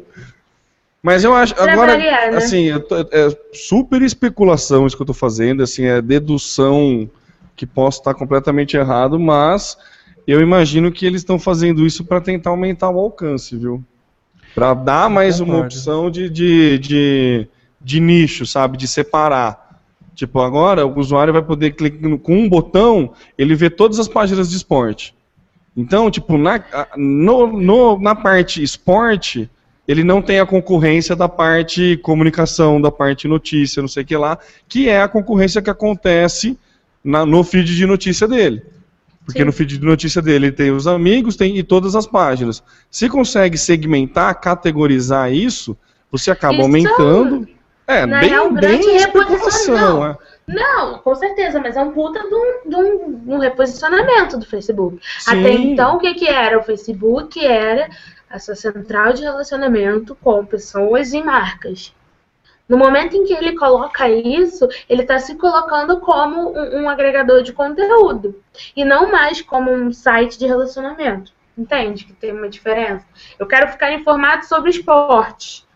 Mas eu acho, agora, variar, né? assim, é super especulação isso que eu estou fazendo, assim, é dedução que posso estar completamente errado, mas eu imagino que eles estão fazendo isso para tentar aumentar o alcance, viu? Para dar mais uma opção de, de, de, de nicho, sabe? De separar. Tipo, agora o usuário vai poder clicar com um botão, ele vê todas as páginas de esporte. Então, tipo, na, no, no, na parte esporte, ele não tem a concorrência da parte comunicação, da parte notícia, não sei o que lá, que é a concorrência que acontece na, no feed de notícia dele. Porque Sim. no feed de notícia dele tem os amigos tem, e todas as páginas. Se consegue segmentar, categorizar isso, você acaba aumentando. É, bem, bem especulação. É. Não, com certeza, mas é um puta de um, de um, um reposicionamento do Facebook. Sim. Até então, o que, que era? O Facebook era a sua central de relacionamento com pessoas e marcas. No momento em que ele coloca isso, ele está se colocando como um, um, agregador de conteúdo e não mais como um site de relacionamento. Entende que tem uma diferença? Eu quero ficar informado sobre esportes.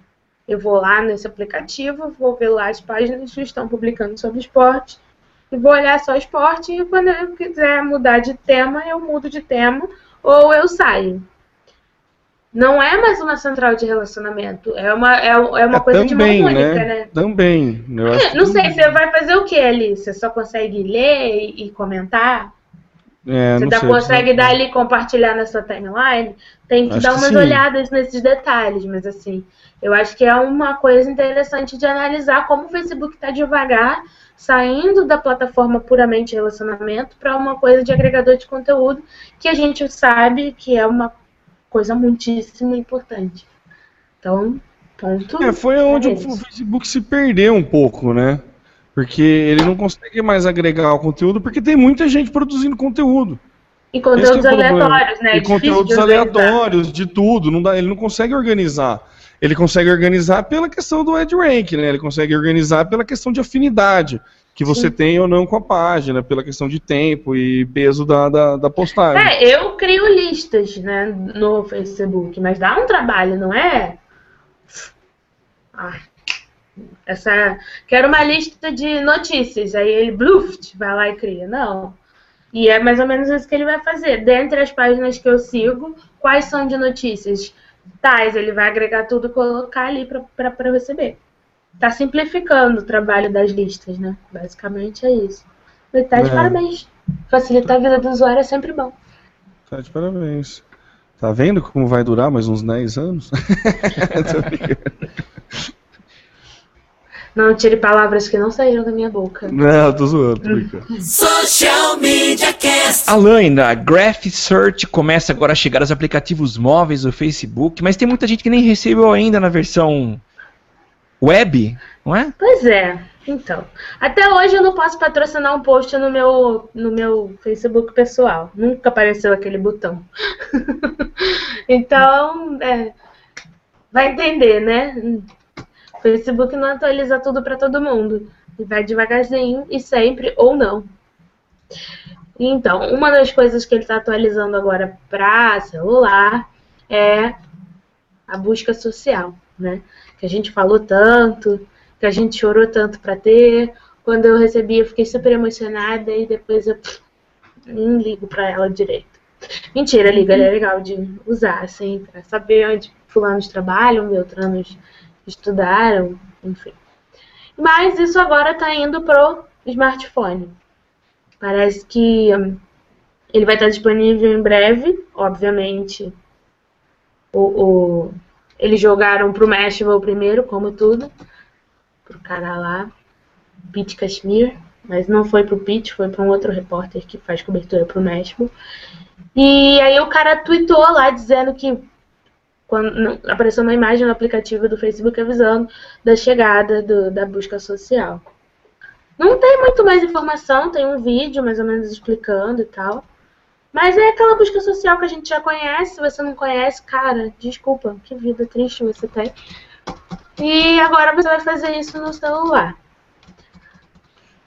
Eu vou lá nesse aplicativo, vou ver lá as páginas que estão publicando sobre esporte e vou olhar só esporte e quando eu quiser mudar de tema, eu mudo de tema ou eu saio. Não é mais uma central de relacionamento, é uma, é, é uma é, coisa também, de harmônica, né? né? Também. É, não sei, você vai fazer o que ali? Você só consegue ler e, e comentar? É, você sei, consegue dar ali compartilhar na sua timeline? Tem que acho dar umas que olhadas nesses detalhes, mas assim, eu acho que é uma coisa interessante de analisar como o Facebook está devagar saindo da plataforma puramente relacionamento para uma coisa de agregador de conteúdo que a gente sabe que é uma coisa muitíssimo importante. Então, ponto. É, foi onde é o Facebook se perdeu um pouco, né? Porque ele não consegue mais agregar o conteúdo porque tem muita gente produzindo conteúdo. E conteúdos é aleatórios, né? E é conteúdos aleatórios, de tudo. Não dá, ele não consegue organizar ele consegue organizar pela questão do Edge Rank, né? Ele consegue organizar pela questão de afinidade que você Sim. tem ou não com a página, pela questão de tempo e peso da, da, da, postagem. É, eu crio listas né, no Facebook, mas dá um trabalho, não é? Ah, essa, quero uma lista de notícias, aí ele bluft, vai lá e cria. Não. E é mais ou menos isso que ele vai fazer. Dentre as páginas que eu sigo, quais são de notícias? Tais, ele vai agregar tudo e colocar ali para receber. Está simplificando o trabalho das listas, né? Basicamente é isso. Ele tá de é. parabéns. Facilitar a vida do usuário é sempre bom. Tá de parabéns. Tá vendo como vai durar mais uns 10 anos? <laughs> Não tire palavras que não saíram da minha boca. Não, tô zoando, tô brincando. Social Media Cast. Além da Graph Search começa agora a chegar aos aplicativos móveis do Facebook, mas tem muita gente que nem recebeu ainda na versão web, não é? Pois é. Então, até hoje eu não posso patrocinar um post no meu, no meu Facebook pessoal. Nunca apareceu aquele botão. <laughs> então, é, vai entender, né? Facebook não atualiza tudo para todo mundo. Vai devagarzinho e sempre ou não. Então, uma das coisas que ele está atualizando agora para celular é a busca social, né? Que a gente falou tanto, que a gente chorou tanto para ter. Quando eu recebi, eu fiquei super emocionada e depois eu nem ligo para ela direito. Mentira, liga, é legal de usar, assim, para saber onde fulanos trabalham, beltranos estudaram, enfim. Mas isso agora está indo pro smartphone. Parece que hum, ele vai estar disponível em breve, obviamente. O, o, eles jogaram pro Mashable primeiro, como tudo. Pro cara lá, Pete Kashmir. Mas não foi pro Pete, foi para um outro repórter que faz cobertura pro Mashable. E aí o cara tweetou lá dizendo que quando apareceu uma imagem no aplicativo do Facebook avisando da chegada do, da busca social. Não tem muito mais informação, tem um vídeo mais ou menos explicando e tal. Mas é aquela busca social que a gente já conhece. Se você não conhece, cara, desculpa, que vida triste você tem. E agora você vai fazer isso no celular.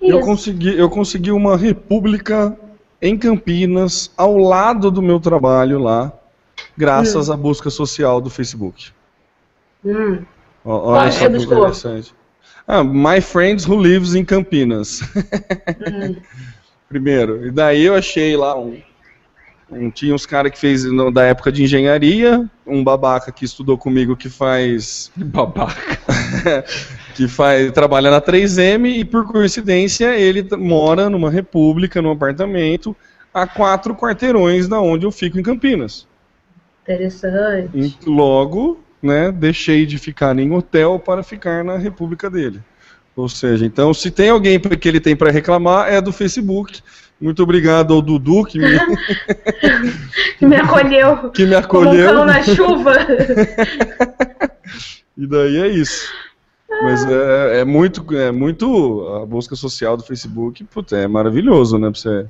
Eu consegui, eu consegui uma república em Campinas, ao lado do meu trabalho lá, graças hum. à busca social do Facebook. Hum. Olha só que interessante. Ah, My Friends Who Lives in Campinas. Hum. <laughs> Primeiro. E daí eu achei lá um. um tinha uns caras que fez no, da época de engenharia, um babaca que estudou comigo que faz. <laughs> Babaca. <laughs> que faz, trabalha na 3M e por coincidência ele mora numa república, num apartamento, a quatro quarteirões da onde eu fico em Campinas. Interessante. E logo, né, deixei de ficar em hotel para ficar na república dele. Ou seja, então se tem alguém que ele tem para reclamar é do Facebook. Muito obrigado ao Dudu que me, <laughs> que me acolheu. Que me acolheu. Como um na chuva. <laughs> e daí é isso. Mas é, é, muito, é muito. A busca social do Facebook, puta, é maravilhoso, né? Pra você,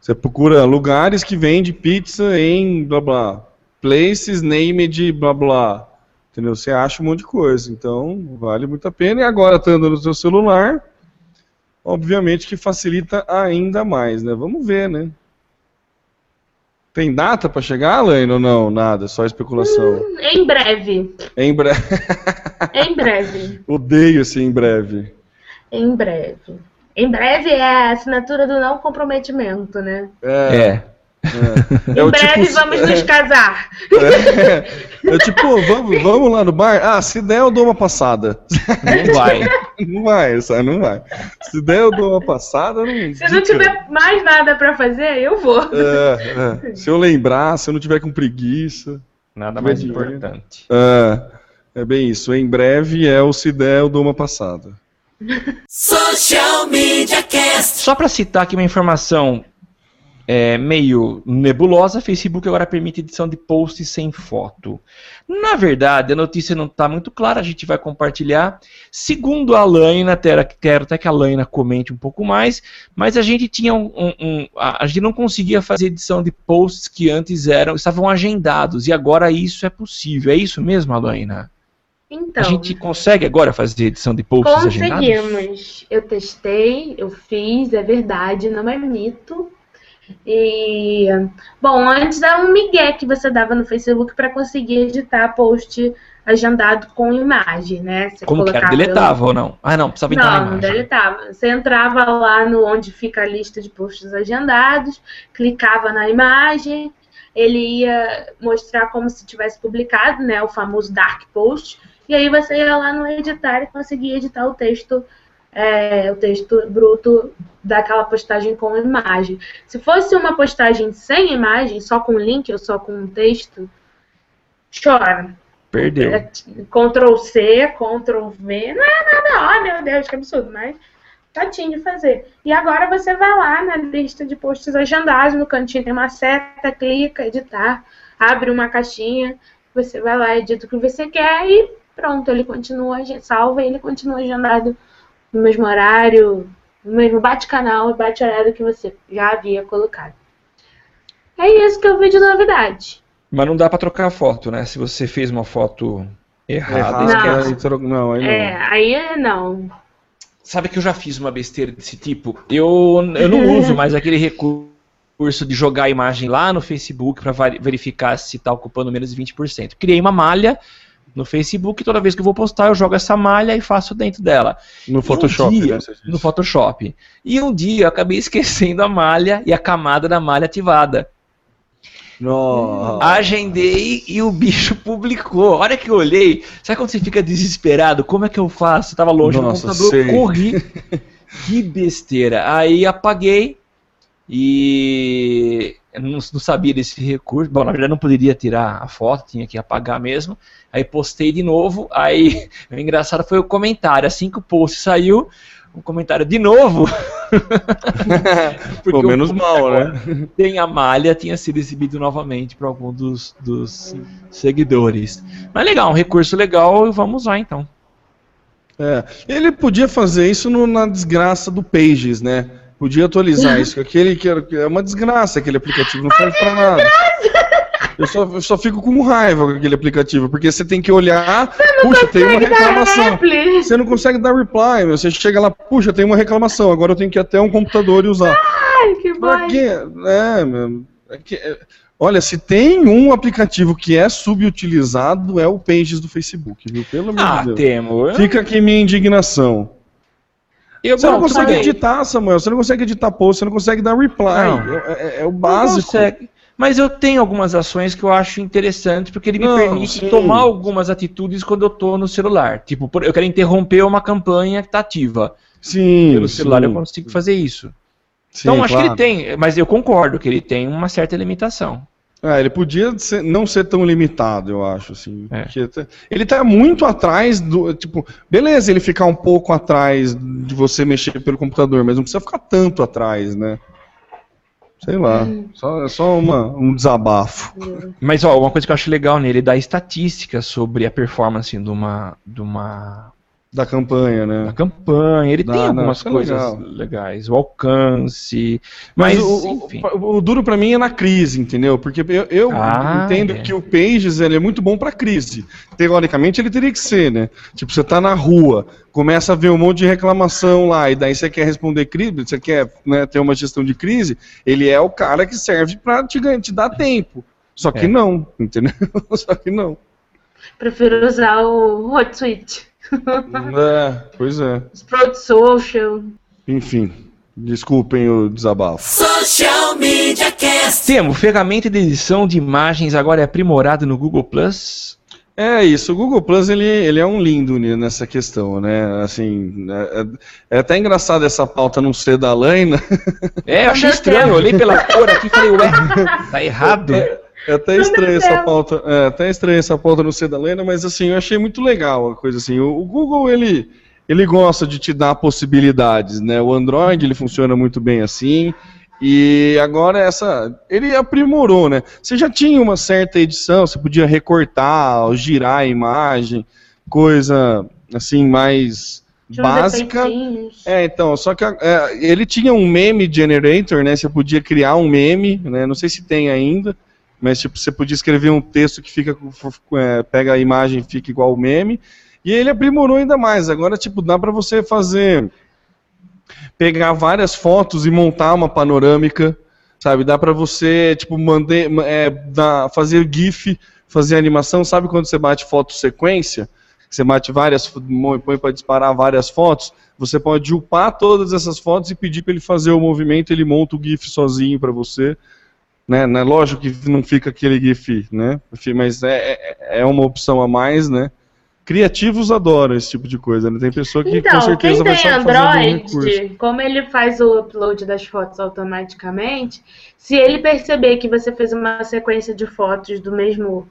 você procura lugares que vendem pizza em blá blá. Places named blá blá. Entendeu? Você acha um monte de coisa. Então, vale muito a pena. E agora, estando no seu celular, obviamente que facilita ainda mais, né? Vamos ver, né? Tem data para chegar, Alain, ou não? Nada, só especulação. Hum, em breve. Em breve. em breve. <laughs> Odeio esse em breve. Em breve. Em breve é a assinatura do não comprometimento, né? É. é. É. Em é breve tipo, vamos nos casar. É, é tipo, vamos, vamos lá no bar? Ah, se der eu dou uma passada. Não vai. Não vai, sabe? Não vai. Se der eu dou uma passada, não. Se não tiver mais nada para fazer, eu vou. É, é. Se eu lembrar, se eu não tiver com preguiça. Nada mais importante. É, é bem isso. Em breve é o se der eu dou uma passada. Social Media Cast. Só para citar aqui uma informação é, meio nebulosa, Facebook agora permite edição de posts sem foto. Na verdade, a notícia não está muito clara, a gente vai compartilhar. Segundo a Laina, quero até que a Laina comente um pouco mais, mas a gente tinha um, um, um, a gente não conseguia fazer edição de posts que antes eram estavam agendados e agora isso é possível. É isso mesmo, Alaina? Então, a gente consegue agora fazer edição de posts conseguimos. agendados? Conseguimos. Eu testei, eu fiz, é verdade, não é mito. E, bom, antes era um migué que você dava no Facebook para conseguir editar post agendado com imagem, né? Você Como que era? Deletava ou não? Ah, não, precisava entrar não. Não, deletava. Você entrava lá no onde fica a lista de posts agendados, clicava na imagem, ele ia mostrar como se tivesse publicado, né? O famoso dark post. E aí você ia lá no editar e conseguia editar o texto é, o texto bruto daquela postagem com imagem. Se fosse uma postagem sem imagem, só com link ou só com texto, chora. Perdeu. É, Ctrl C, Ctrl V, não é nada, oh meu Deus, que absurdo, mas tatinho de fazer. E agora você vai lá na lista de posts agendados, no cantinho tem uma seta, clica, editar, abre uma caixinha, você vai lá, edita o que você quer e pronto, ele continua, salva e ele continua agendado no mesmo horário, no mesmo bate-canal e bate-horário que você já havia colocado. É isso que eu vi de novidade. Mas não dá para trocar a foto, né? Se você fez uma foto errada, não. esquece. Não, aí não. É, aí não. Sabe que eu já fiz uma besteira desse tipo? Eu, eu não uso mais aquele recurso de jogar a imagem lá no Facebook para verificar se está ocupando menos de 20%. Criei uma malha no Facebook, toda vez que eu vou postar, eu jogo essa malha e faço dentro dela. No Photoshop, um dia, né, No Photoshop. E um dia eu acabei <laughs> esquecendo a malha e a camada da malha ativada. Nossa. Agendei e o bicho <laughs> publicou. A hora que eu olhei, sabe quando você fica desesperado? Como é que eu faço? Eu tava longe Nossa, do computador, sei. corri. <laughs> que besteira. Aí apaguei e não, não sabia desse recurso. Bom, na verdade não poderia tirar a foto, tinha que apagar mesmo. Aí postei de novo. Aí <laughs> o engraçado foi o comentário. Assim que o post saiu, um comentário de novo. <laughs> Pelo menos mal, né? Tem a malha, tinha sido exibido novamente para algum dos, dos seguidores. Mas legal, um recurso legal e vamos lá então. É. Ele podia fazer isso no- na desgraça do Pages, né? Podia atualizar isso. Aquele que é uma desgraça, aquele aplicativo não serve pra nada. Eu só, eu só fico com raiva com aquele aplicativo, porque você tem que olhar, puxa, tem uma reclamação. Você não consegue dar reply, meu. Você chega lá, puxa, tem uma reclamação, agora eu tenho que ir até um computador e usar. Ai, que Pra bom. quê? É, meu. é que- é- olha, se tem um aplicativo que é subutilizado, é o Pages do Facebook, viu? Pelo amor Ah, de Deus. temo. Fica aqui minha indignação. Eu, Você não consegue bem. editar, Samuel. Você não consegue editar post, você não consegue dar reply. Não. É, é- é o básico. Mas eu tenho algumas ações que eu acho interessantes, porque ele me Não, permite sim. tomar algumas atitudes quando eu tô no celular. Tipo, eu quero interromper uma campanha que tá ativa. Sim. Pelo celular eu sim. consigo fazer isso. Sim, então acho claro. que ele tem, mas eu concordo que ele tem uma certa limitação. É, ele podia ser- não ser tão limitado, eu acho, assim. É. porque ele tá muito atrás do. Tipo, beleza, ele ficar um pouco atrás de você mexer pelo computador, mas não precisa ficar tanto atrás, né? Sei lá. Só, é só uma, um desabafo. Mas ó, uma coisa que eu acho legal nele, ele dá estatísticas sobre a performance de uma, de uma Da campanha, né? da campanha. Ele Dá, tem não, algumas é coisas legal. legais, o alcance. Mas, Mas, o, o- enfim. o- o duro pra mim é na crise, entendeu? Porque eu, eu Ah, entendo é. que o Pages ele é muito bom pra crise. Teoricamente ele teria que ser, né? Tipo, você tá na rua, começa a ver um monte de reclamação lá, e daí você quer responder crise, você quer né, ter uma gestão de crise, ele é o cara que serve pra te, te dar tempo. Só que É. não, entendeu? <laughs> Só que não. Prefiro usar o Hotsuite. <laughs> É, pois é. Sprout Social. Enfim, desculpem o desabafo. Social Media Cast. Temos ferramenta de edição de imagens agora é aprimorado no Google Plus. É isso, o Google Plus ele, ele é um lindo nessa questão, né? Assim, é, é- é até engraçado essa pauta não ser da Laina. É, eu achei <laughs> estranho, eu olhei pela cor aqui e falei, ué, tá errado. É até Meu estranho essa pauta, é até estranho essa pauta não ser da Laina, mas assim, eu achei muito legal a coisa assim. O, o Google ele ele gosta de te dar possibilidades, né? O Android ele funciona muito bem assim. E agora essa. Ele aprimorou, né? Você já tinha uma certa edição, você podia recortar, girar a imagem, coisa assim, mais Tinha básica. É, então, só que é, ele tinha um meme generator, né? Você podia criar um meme, né? Não sei se tem ainda, mas tipo, você podia escrever um texto que fica é, pega a imagem e fica igual o meme. E ele aprimorou ainda mais. Agora, tipo, dá pra você fazer pegar várias fotos e montar uma panorâmica, sabe? Dá pra você, tipo, mandar, é, fazer GIF, fazer animação. Sabe quando você bate foto sequência? Você bate várias, põe para disparar várias fotos. Você pode upar todas essas fotos e pedir para ele fazer o movimento. Ele monta o GIF sozinho para você. Né, né? Lógico que não fica aquele GIF, né? Mas é, é- é uma opção a mais, né? Criativos adoram esse tipo de coisa, né? Tem pessoa que com Então, certeza quem vai tem fazendo um recurso. Android, como ele faz o upload das fotos automaticamente, se ele perceber que você fez uma sequência de fotos do mesmo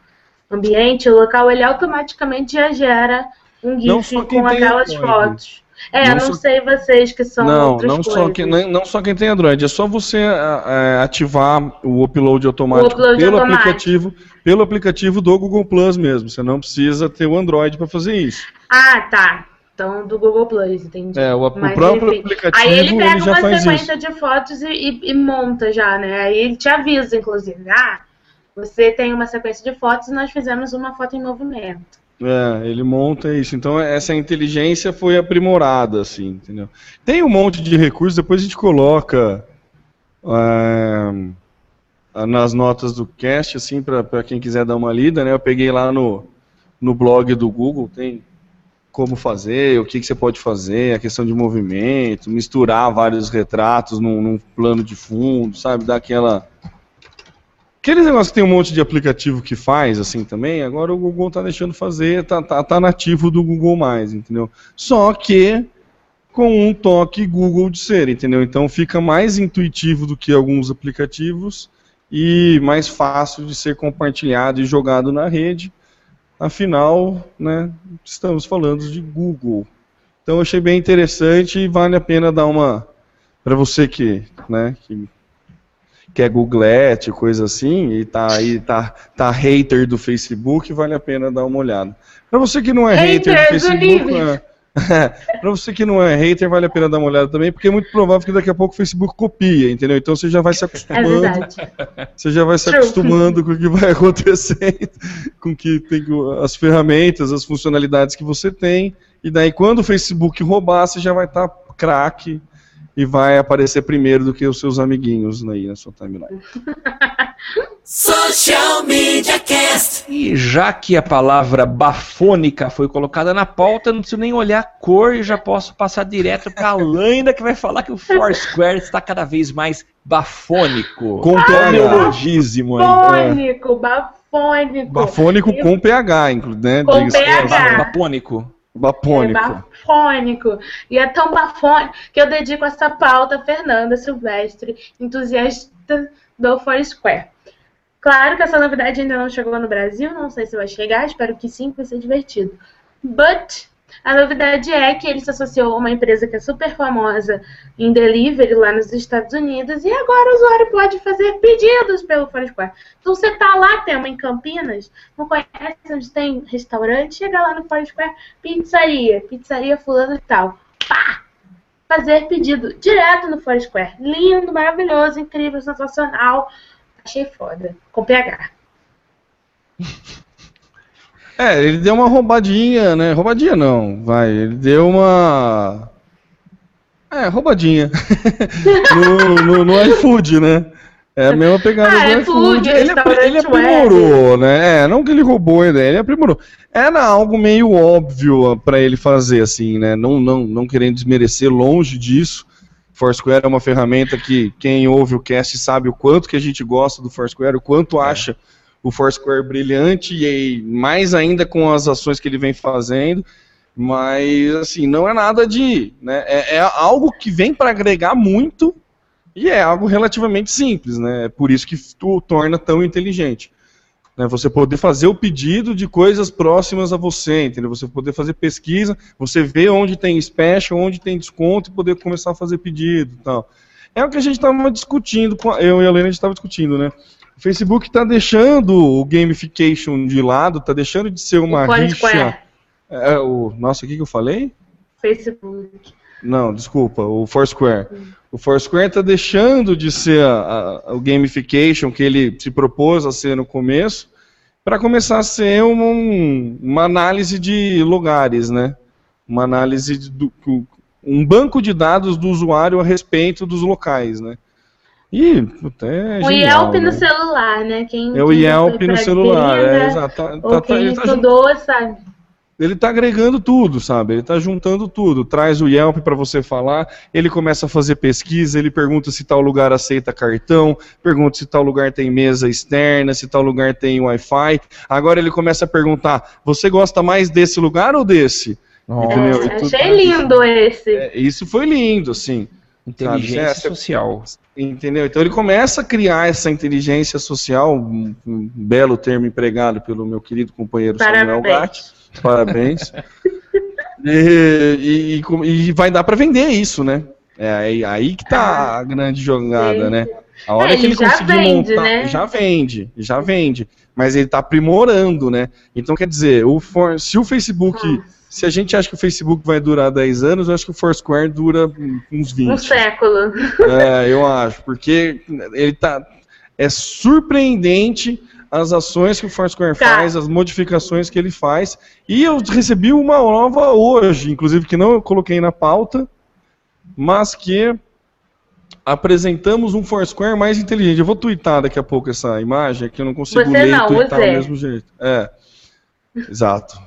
ambiente, o local, ele automaticamente já gera um GIF quem com tem aquelas fotos. É, Não eu não só- sei vocês que são Não, não só, coisas. quem, não, não só quem tem Android, é só você a- a- ativar o upload automático O upload pelo automático. aplicativo, pelo aplicativo do Google Plus mesmo. Você não precisa ter o Android para fazer isso. Ah, tá. Então, do Google Plus, entendi. É, o, o próprio aplicativo Aí ele pega já uma sequência isso. de fotos e, e- e monta já, né? Aí ele te avisa, inclusive. Ah, você tem uma sequência de fotos e nós fizemos uma foto em movimento. É, ele monta isso. Então essa inteligência foi aprimorada, assim, entendeu? Tem um monte de recursos, depois a gente coloca é, nas notas do cast, assim, para quem quiser dar uma lida, né? Eu peguei lá no, no blog do Google, tem como fazer, o que, que você pode fazer, a questão de movimento, misturar vários retratos num, num plano de fundo, sabe? Dar aquela Aqueles negócios que tem um monte de aplicativo que faz assim também, agora o Google tá deixando fazer, tá, tá, tá nativo do Google entendeu? Só que com um toque Google de ser, entendeu? Então fica mais intuitivo do que alguns aplicativos e mais fácil de ser compartilhado e jogado na rede. Afinal, né, estamos falando de Google. Então eu achei bem interessante e vale a pena dar uma para você que, né, que que é Googlete, coisa assim, e tá aí, tá, tá hater do Facebook, vale a pena dar uma olhada. Para você que não é hater do Facebook, é, <laughs> para você que não é hater, vale a pena dar uma olhada também, porque é muito provável que daqui a pouco o Facebook copia, entendeu? Então você já vai se acostumando. É você já vai se acostumando com o que vai <laughs> acontecendo, com que tem as ferramentas, as funcionalidades que você tem, e daí quando o Facebook roubar, você já vai estar tá craque e vai aparecer primeiro do que os seus amiguinhos aí na sua timeline. <laughs> Social Media Cast. E já que a palavra bafônica foi colocada na pauta, não preciso nem olhar a cor e já posso passar direto para a Laina que vai falar que o Foursquare está cada vez mais bafônico. Com neologismo aí. Bafônico, bafônico. Bafônico com PH, inclusive, né? Com PH. Bafônico. Bafônico. É bafônico. E é tão bafônico que eu dedico essa pauta a Fernanda Silvestre, entusiasta do Foursquare. Claro que essa novidade ainda não chegou no Brasil, não sei se vai chegar, espero que sim, vai ser divertido. But a novidade é que ele se associou a uma empresa que é super famosa em delivery lá nos Estados Unidos e agora o usuário pode fazer pedidos pelo Foursquare. Então você tá lá, tem uma em Campinas, não conhece onde tem restaurante, chega lá no Foursquare, pizzaria, pizzaria fulano e tal. Pá! Fazer pedido direto no Foursquare. Lindo, maravilhoso, incrível, sensacional. Achei foda. Com PH. <laughs> É, ele deu uma roubadinha, né? Roubadinha não, vai. Ele deu uma. É, roubadinha. <laughs> no, no, no iFood, né? É a mesma pegada ah, do iFood. Ele, ele aprimorou, né? É, não que ele roubou a ideia, ele aprimorou. Era algo meio óbvio para ele fazer, assim, né? Não, não, não querendo desmerecer, longe disso. Foursquare é uma ferramenta que quem ouve o cast sabe o quanto que a gente gosta do Foursquare, o quanto é. O Foursquare brilhante e mais ainda com as ações que ele vem fazendo. Mas, assim, não é nada de. Né, é, é algo que vem para agregar muito e é algo relativamente simples, né? É por isso que o torna tão inteligente. Né, você poder fazer o pedido de coisas próximas a você, entendeu? Você poder fazer pesquisa, você ver onde tem special, onde tem desconto e poder começar a fazer pedido e tal. É o que a gente estava discutindo, eu e a Helena a gente estava discutindo, né? O Facebook está deixando o gamification de lado, está deixando de ser uma rixa. É, o, nossa, o que, que eu falei? Facebook. Não, desculpa, o Foursquare. O Foursquare está deixando de ser a, a, o gamification que ele se propôs a ser no começo, para começar a ser um, uma análise de lugares, né? Uma análise do, um banco de dados do usuário a respeito dos locais, né? Ih, puta, é O genial, Yelp né? no celular, né? Quem, é o Yelp no celular, é, exato. Tá, tá, quem ele tá estudou, tá, sabe? Ele tá agregando tudo, sabe? Ele tá juntando tudo. Traz o Yelp para você falar, ele começa a fazer pesquisa, ele pergunta se tal lugar aceita cartão, pergunta se tal lugar tem mesa externa, se tal lugar tem Wi-Fi. Agora ele começa a perguntar: você gosta mais desse lugar ou desse? Nossa, achei lindo esse. É, isso foi lindo, sim. Inteligência sabe? social. Entendeu? Então ele começa a criar essa inteligência social, um, um belo termo empregado pelo meu querido companheiro Parabéns. Samuel Gatti. Parabéns. <laughs> e, e, e, vai dar para vender isso, né? É aí, aí que tá a grande jogada, Sim. né? A hora é, que ele conseguir vende, montar, né? já vende, já vende, mas ele está aprimorando, né? Então quer dizer, o se o Facebook Nossa se a gente acha que o Facebook vai durar 10 anos, eu acho que o Foursquare dura uns 20. Um século. É, eu acho, porque ele tá é surpreendente as ações que o Foursquare tá. faz, as modificações que ele faz. E eu recebi uma nova hoje, inclusive que não eu coloquei na pauta, mas que apresentamos um Foursquare mais inteligente. Eu vou twittar daqui a pouco essa imagem, que eu não consigo Você ler não, e twittar do mesmo jeito. É. Exato.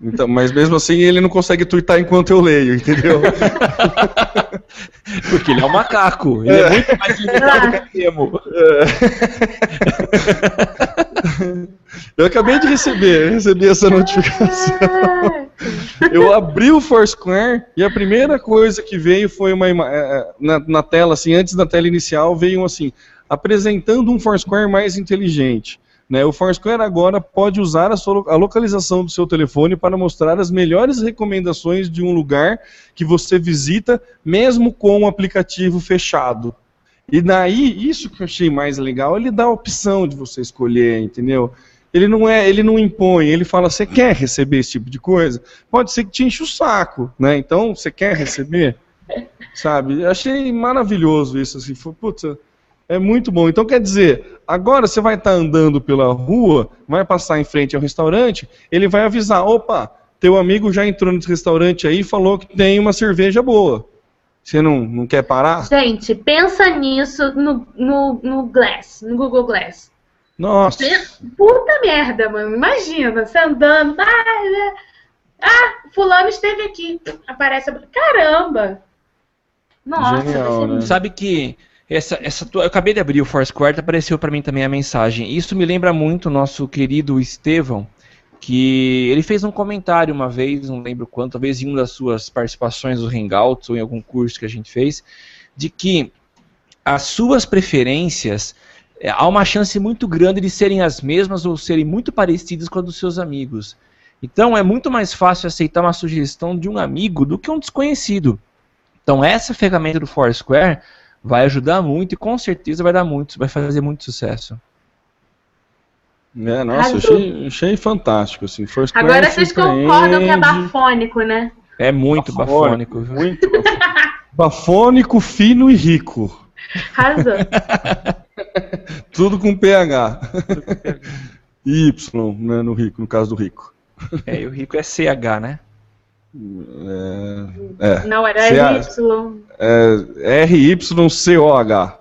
Então, mas mesmo assim ele não consegue twittar enquanto eu leio, entendeu? <laughs> Porque ele é um macaco. Ele é, muito mais limitado que a Temo. Eu acabei de receber, recebi essa notificação. Eu abri o Foursquare e a primeira coisa que veio foi uma é, é, na, na tela, assim, antes da tela inicial, veio assim, apresentando um Foursquare mais inteligente. Né, o Foursquare agora pode usar a, sua a localização do seu telefone para mostrar as melhores recomendações de um lugar que você visita, mesmo com o aplicativo fechado. E daí, isso que eu achei mais legal, ele dá a opção de você escolher, entendeu? Ele não é, ele não impõe, ele fala, você quer receber esse tipo de coisa? Pode ser que te enche o saco, né? Então, você quer receber? Sabe? Achei maravilhoso isso, assim, foi, puta, é muito bom. Então, quer dizer, agora você vai estar andando pela rua, vai passar em frente ao restaurante, ele vai avisar, opa, teu amigo já entrou nesse restaurante aí e falou que tem uma cerveja boa. Você não, não quer parar? Gente, pensa nisso no, no, no Glass, no Google Glass. Nossa. Puta merda, mano. Imagina, você andando. Ah, ah, fulano esteve aqui. Aparece. a- Caramba! Nossa, Genial, né? Sabe que essa, essa tua, eu acabei de abrir o Foursquare, apareceu para mim também a mensagem. Isso me lembra muito o nosso querido Estevão, que ele fez um comentário uma vez, não lembro quando, talvez em uma das suas participações do Hangouts ou em algum curso que a gente fez, de que as suas preferências é, há uma chance muito grande de serem as mesmas ou serem muito parecidas com a dos seus amigos. Então é muito mais fácil aceitar uma sugestão de um amigo do que um desconhecido. Então essa ferramenta do Foursquare vai ajudar muito e com certeza vai dar muito, vai fazer muito sucesso. É, nossa, achei, achei fantástico, assim. Foursquare Agora vocês concordam que é bafônico, né? É muito bafônico. viu? Muito bafônico. <laughs> bafônico, fino e rico. Arrasou. <laughs> Tudo com PH. Y, né, no rico, no caso do rico. É, e o rico é CH, né? É, é, Não, era Cê Y. é R-Y-C-O-H.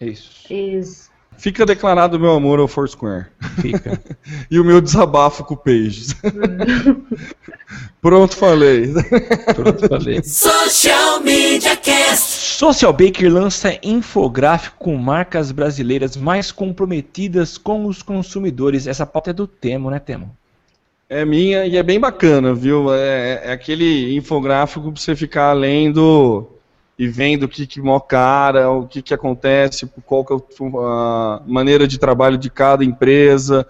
Isso. Isso. Fica declarado o meu amor ao Foursquare. Fica. <laughs> E o meu desabafo com o Pages. <laughs> Pronto, falei. Pronto, falei. <laughs> Social Media Cast. Social Baker lança infográfico com marcas brasileiras mais comprometidas com os consumidores. Essa pauta é do Temo, né, Temo? É minha e é bem bacana, viu? É, é aquele infográfico pra você ficar lendo e vendo o que que cara, o que que acontece, qual que é a maneira de trabalho de cada empresa,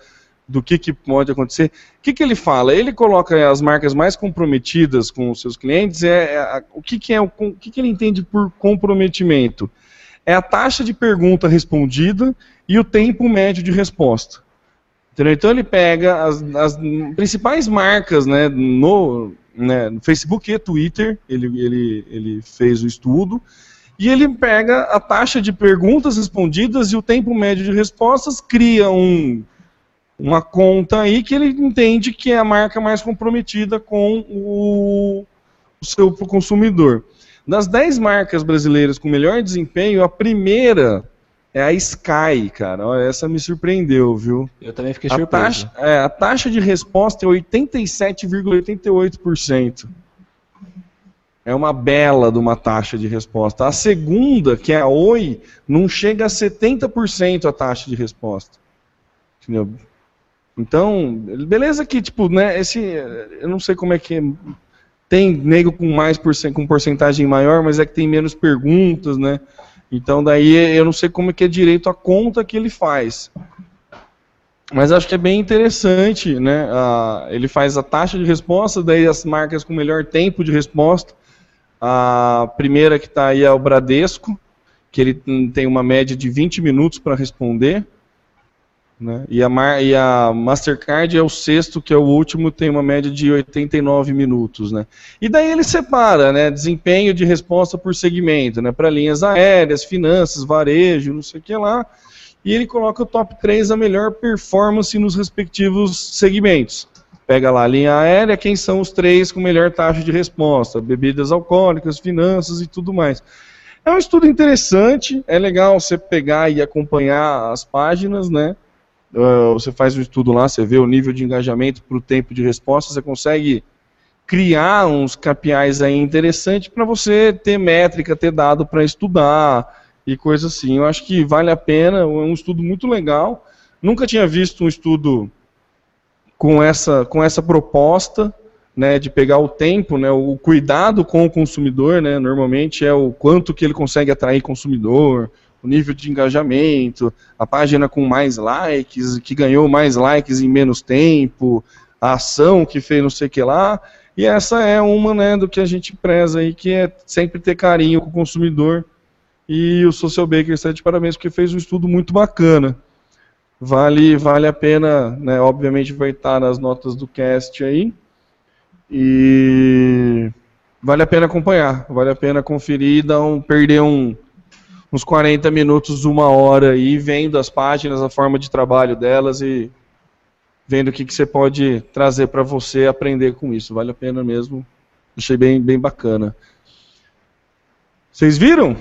do que que pode acontecer. O que que ele fala? Ele coloca as marcas mais comprometidas com os seus clientes, é, é o que que é o, o que que ele entende por comprometimento? É a taxa de pergunta respondida e o tempo médio de resposta. Entendeu? Então ele pega as, as principais marcas né, no, né, Facebook e Twitter, ele, ele, ele fez o estudo, e ele pega a taxa de perguntas respondidas e o tempo médio de respostas, cria um, uma conta aí que ele entende que é a marca mais comprometida com o, o seu consumidor. Das 10 marcas brasileiras com melhor desempenho, a primeira é a Sky, cara. Olha, essa me surpreendeu, viu? Eu também fiquei A surpreso. taxa, é, a taxa de resposta é 87,88%. É uma bela de uma taxa de resposta. A segunda, que é a Oi, não chega a 70% a taxa de resposta. Entendeu? Então, beleza que, tipo, né, esse, eu não sei como é que é, tem nego com mais com porcentagem maior, mas é que tem menos perguntas, né? Então daí eu não sei como é que é direito a conta que ele faz. Mas acho que é bem interessante, né? Ah, ele faz a taxa de resposta, daí as marcas com melhor tempo de resposta. A primeira que está aí é o Bradesco, que ele tem uma média de 20 minutos para responder. Né? E, a Mar- e a Mastercard é o sexto, que é o último, tem uma média de 89 minutos. Né? E daí ele separa né, desempenho de resposta por segmento, né, para linhas aéreas, finanças, varejo, não sei o que lá. E ele coloca o top 3 a melhor performance nos respectivos segmentos. Pega lá a linha aérea, quem são os três com melhor taxa de resposta? Bebidas alcoólicas, finanças e tudo mais. É um estudo interessante, é legal você pegar e acompanhar as páginas, né? Uh, você faz um estudo lá, você vê o nível de engajamento para o tempo de resposta, você consegue criar uns KPIs aí interessantes para você ter métrica, ter dado para estudar e coisa assim. Eu acho que vale a pena, é um estudo muito legal. Nunca tinha visto um estudo com essa, com essa proposta, né, de pegar o tempo, né, o cuidado com o consumidor, né, normalmente é o quanto que ele consegue atrair consumidor, o nível de engajamento, a página com mais likes, que ganhou mais likes em menos tempo, a ação que fez não sei o que lá, e essa é uma né, do que a gente preza aí, que é sempre ter carinho com o consumidor, e o Social Baker está de parabéns, porque fez um estudo muito bacana. Vale, vale a pena, né, obviamente vai estar nas notas do cast aí, e vale a pena acompanhar, vale a pena conferir dar um, perder um, uns 40 minutos, uma hora aí, vendo as páginas, a forma de trabalho delas e vendo o que, que você pode trazer para você aprender com isso. Vale a pena mesmo. Achei bem, bem bacana. Vocês viram?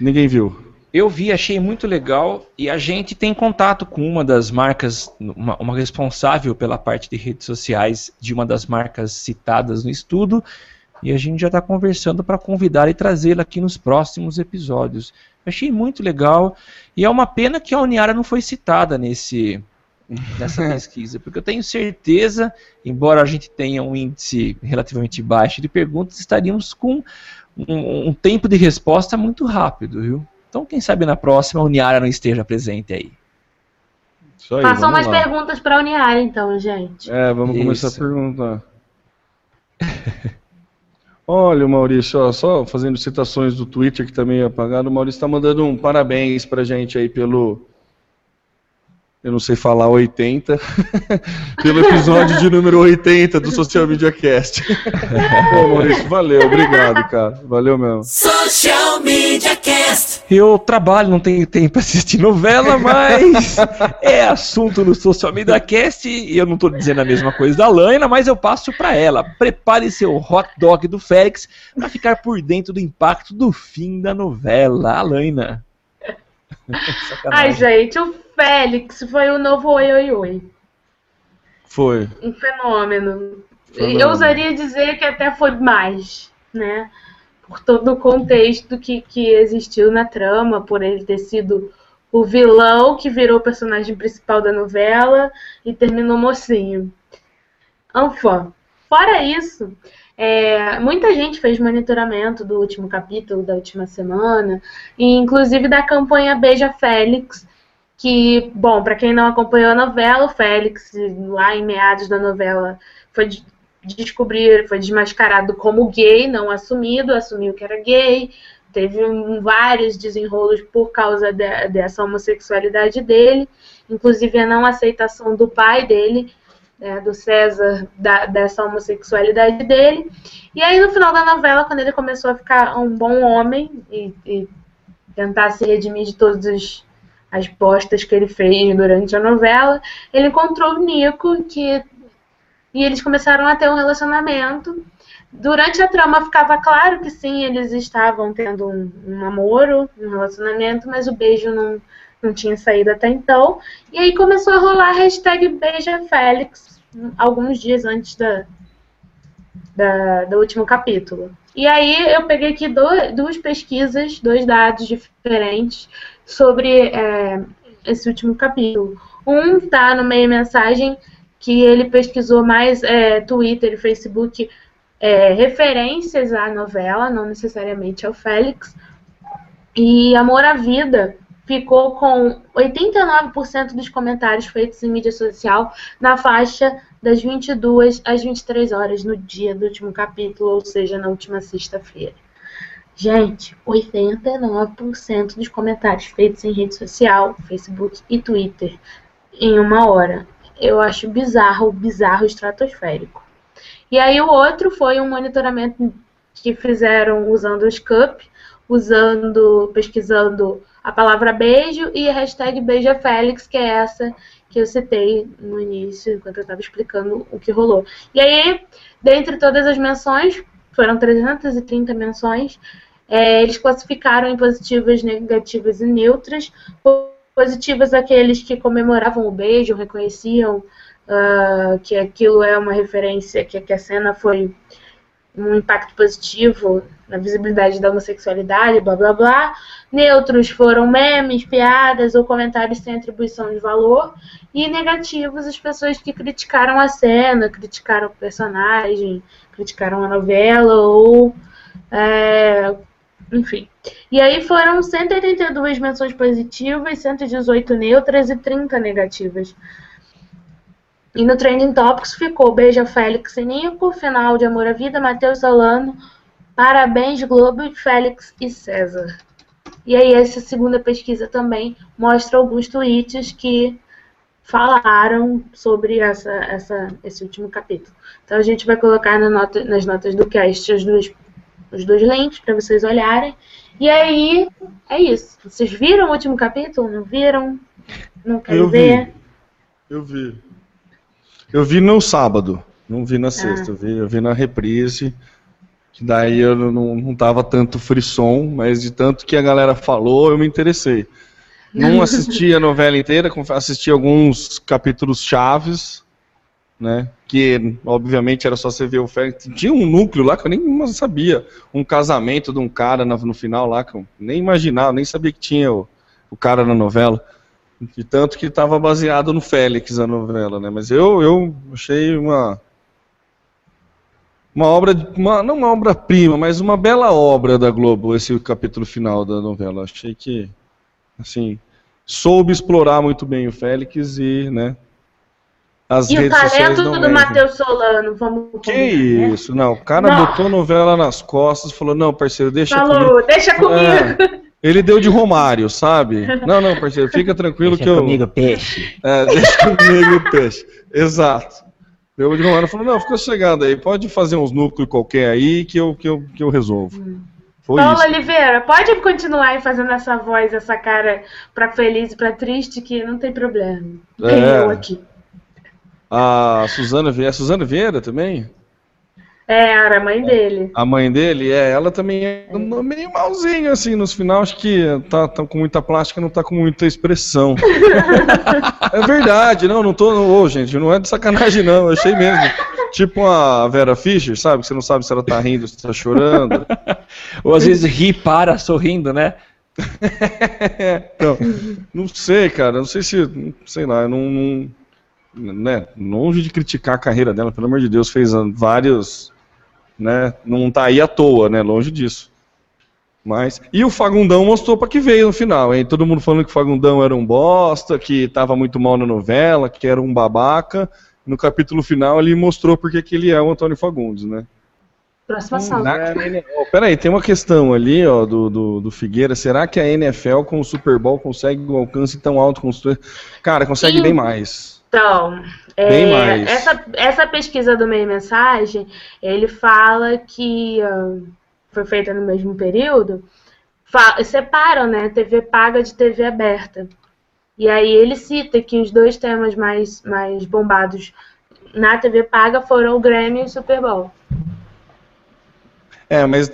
Ninguém viu. Eu vi, achei muito legal e a gente tem contato com uma das marcas, uma, uma, responsável pela parte de redes sociais de uma das marcas citadas no estudo e a gente já está conversando para convidar e trazê-la aqui nos próximos episódios. achei muito legal e é uma pena que a Uniara não foi citada nesse nessa <laughs> pesquisa, porque eu tenho certeza, embora a gente tenha um índice relativamente baixo de perguntas, estaríamos com um, um tempo de resposta muito rápido, viu? Então, quem sabe na próxima a Uniara não esteja presente aí. aí Façam mais lá. perguntas para a Uniara, então, gente. É, vamos Isso. começar a perguntar. <laughs> Olha, Maurício, ó, só fazendo citações do Twitter que também é apagado, o Maurício está mandando um parabéns para gente aí pelo eu não sei falar 80, <laughs> pelo episódio de número 80 do Social Media Cast. <laughs> Pô, Maurício, valeu, obrigado, cara. Valeu mesmo. Social Media. Eu trabalho, não tenho tempo para assistir novela, <laughs> mas é assunto no Social Media Cast e eu não estou dizendo a mesma coisa da Laina, mas eu passo para ela. Prepare seu hot dog do Félix para ficar por dentro do impacto do fim da novela. Alaina. <laughs> Ai, gente, o Félix foi o novo Oi Oi Oi. Foi. Um fenômeno. fenômeno. Eu ousaria dizer que até foi mais, né? Por todo o contexto que, que existiu na trama, por ele ter sido o vilão que virou o personagem principal da novela e terminou mocinho. Enfim, fora isso, é, muita gente fez monitoramento do último capítulo, da última semana, e inclusive da campanha Beija Félix, que, bom, para quem não acompanhou a novela, o Félix, lá em meados da novela, foi descobrir, foi desmascarado como gay, não assumido, assumiu que era gay, teve vários desenrolos por causa de, dessa homossexualidade dele, inclusive a não aceitação do pai dele, né, do César, da, dessa homossexualidade dele. E aí, no final da novela, quando ele começou a ficar um bom homem e, e tentar se redimir de todos os as postas que ele fez durante a novela, ele encontrou o Nico que e eles começaram a ter um relacionamento. Durante a trama ficava claro que sim, eles estavam tendo um, um namoro, um relacionamento, mas o beijo não, não tinha saído até então. E aí começou a rolar a hashtag BeijaFélix, alguns dias antes da, da, do último capítulo. E aí eu peguei aqui do, duas pesquisas, dois dados diferentes sobre é, esse último capítulo. Um está no meio mensagem que ele pesquisou mais é, Twitter e Facebook é, referências à novela, não necessariamente ao Félix. E Amor à Vida ficou com 89% dos comentários feitos em mídia social na faixa das 22 às 23 horas no dia do último capítulo, ou seja, na última sexta-feira. Gente, 89% dos comentários feitos em rede social, Facebook e Twitter em uma hora. Eu acho bizarro, bizarro estratosférico. E aí o outro foi um monitoramento que fizeram usando o Scup, usando, pesquisando a palavra beijo e a hashtag BeijaFélix, que é essa que eu citei no início, enquanto eu estava explicando o que rolou. E aí, dentre todas as menções, foram 330 menções, é, eles classificaram em positivas, negativas e neutras, Positivos aqueles que comemoravam o beijo, reconheciam uh, que aquilo é uma referência, que, que a cena foi um impacto positivo na visibilidade da homossexualidade, blá blá blá. Neutros foram memes, piadas ou comentários sem atribuição de valor. E negativos, as pessoas que criticaram a cena, criticaram o personagem, criticaram a novela ou. É, enfim. E aí foram 182 menções positivas, 118 neutras e 30 negativas. E no Trending Topics ficou Beija Félix e Nico, Final de Amor à Vida, Matheus Solano, Parabéns Globo, Félix e César. E aí essa segunda pesquisa também mostra alguns tweets que falaram sobre essa, essa, esse último capítulo. Então a gente vai colocar na nota, nas notas do cast os dois, os dois links para vocês olharem. E aí é isso. Vocês viram o último capítulo? Não viram? Não querem Eu vi. ver? Eu vi. Eu vi no sábado, não vi na sexta, eu, vi, eu vi na reprise. Que daí eu não, não tava tanto frisson, mas de tanto que a galera falou, eu me interessei. Não <laughs> assisti a novela inteira, assisti alguns capítulos chaves, né? Que obviamente era só você ver o Félix. Tinha um núcleo lá que eu nem sabia. Um casamento de um cara no final lá, que eu nem imaginava, nem sabia que tinha o, o cara na novela. De tanto que estava baseado no Félix a novela, né? Mas eu, eu achei uma. Uma obra, uma, não uma obra-prima, mas uma bela obra da Globo, esse capítulo final da novela. Achei que, assim, soube explorar muito bem o Félix e, né, as E o redes sociais talento não do mentem. Matheus Solano, vamos Que combinar, né? isso, não, o cara Não. botou a novela nas costas, falou, não, parceiro, deixa comigo. Falou, deixa comigo. É, ele deu de Romário, sabe? Não, não, parceiro, fica tranquilo que eu... peixe. É, deixa comigo o peixe. Exato. Deu de Romário falou, não, fica sossegado aí, pode fazer uns núcleos qualquer aí que eu, que eu, que eu resolvo. Foi Paula isso. Oliveira, pode continuar aí fazendo essa voz, essa cara pra feliz e pra triste, que não tem problema. Tem É. eu aqui. A Suzana Vieira, a Suzana Vieira também? É, era a mãe dele. A mãe dele, é, ela também é meio malzinho, assim, nos final, acho que tá, tá com muita plástica, não tá com muita expressão. <laughs> é verdade, não, não tô, ô, gente, não é de sacanagem não, eu achei mesmo. Tipo a Vera Fischer, sabe, que você não sabe se ela tá rindo, se tá chorando. <laughs> Ou às vezes ri, para, sorrindo, né? <laughs> Então, não sei, cara, não sei se, sei lá, eu não, não né, longe de criticar a carreira dela, pelo amor de Deus, fez vários, né, não tá aí à toa, né, longe disso. Mas, e o Fagundão mostrou pra que veio no final, hein, todo mundo falando que o Fagundão era um bosta, que tava muito mal na novela, que era um babaca, no capítulo final ele mostrou porque que ele é o Antônio Fagundes, né. Próxima sala. Na- Ó, peraí, tem uma questão ali, ó, do, do, do Figueira. Será que a NFL com o Super Bowl consegue um alcance tão alto com os. Cara, consegue Sim. bem mais. Então, é. Essa, essa pesquisa do Meio Mensagem, ele fala que foi feita no mesmo período, separam, né, TV paga de TV aberta. E aí ele cita que os dois temas mais, mais bombados na TV paga foram o Grammy e o Super Bowl. É, mas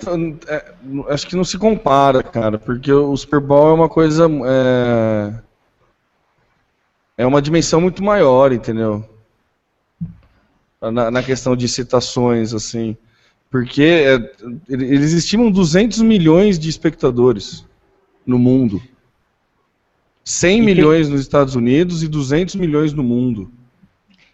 é, acho que não se compara, cara, porque o Super Bowl é uma coisa. É, é uma dimensão muito maior, entendeu? Na, na questão de citações, assim. Porque é, eles estimam 200 milhões de espectadores no mundo. 100 tem- milhões nos Estados Unidos e 200 milhões no mundo.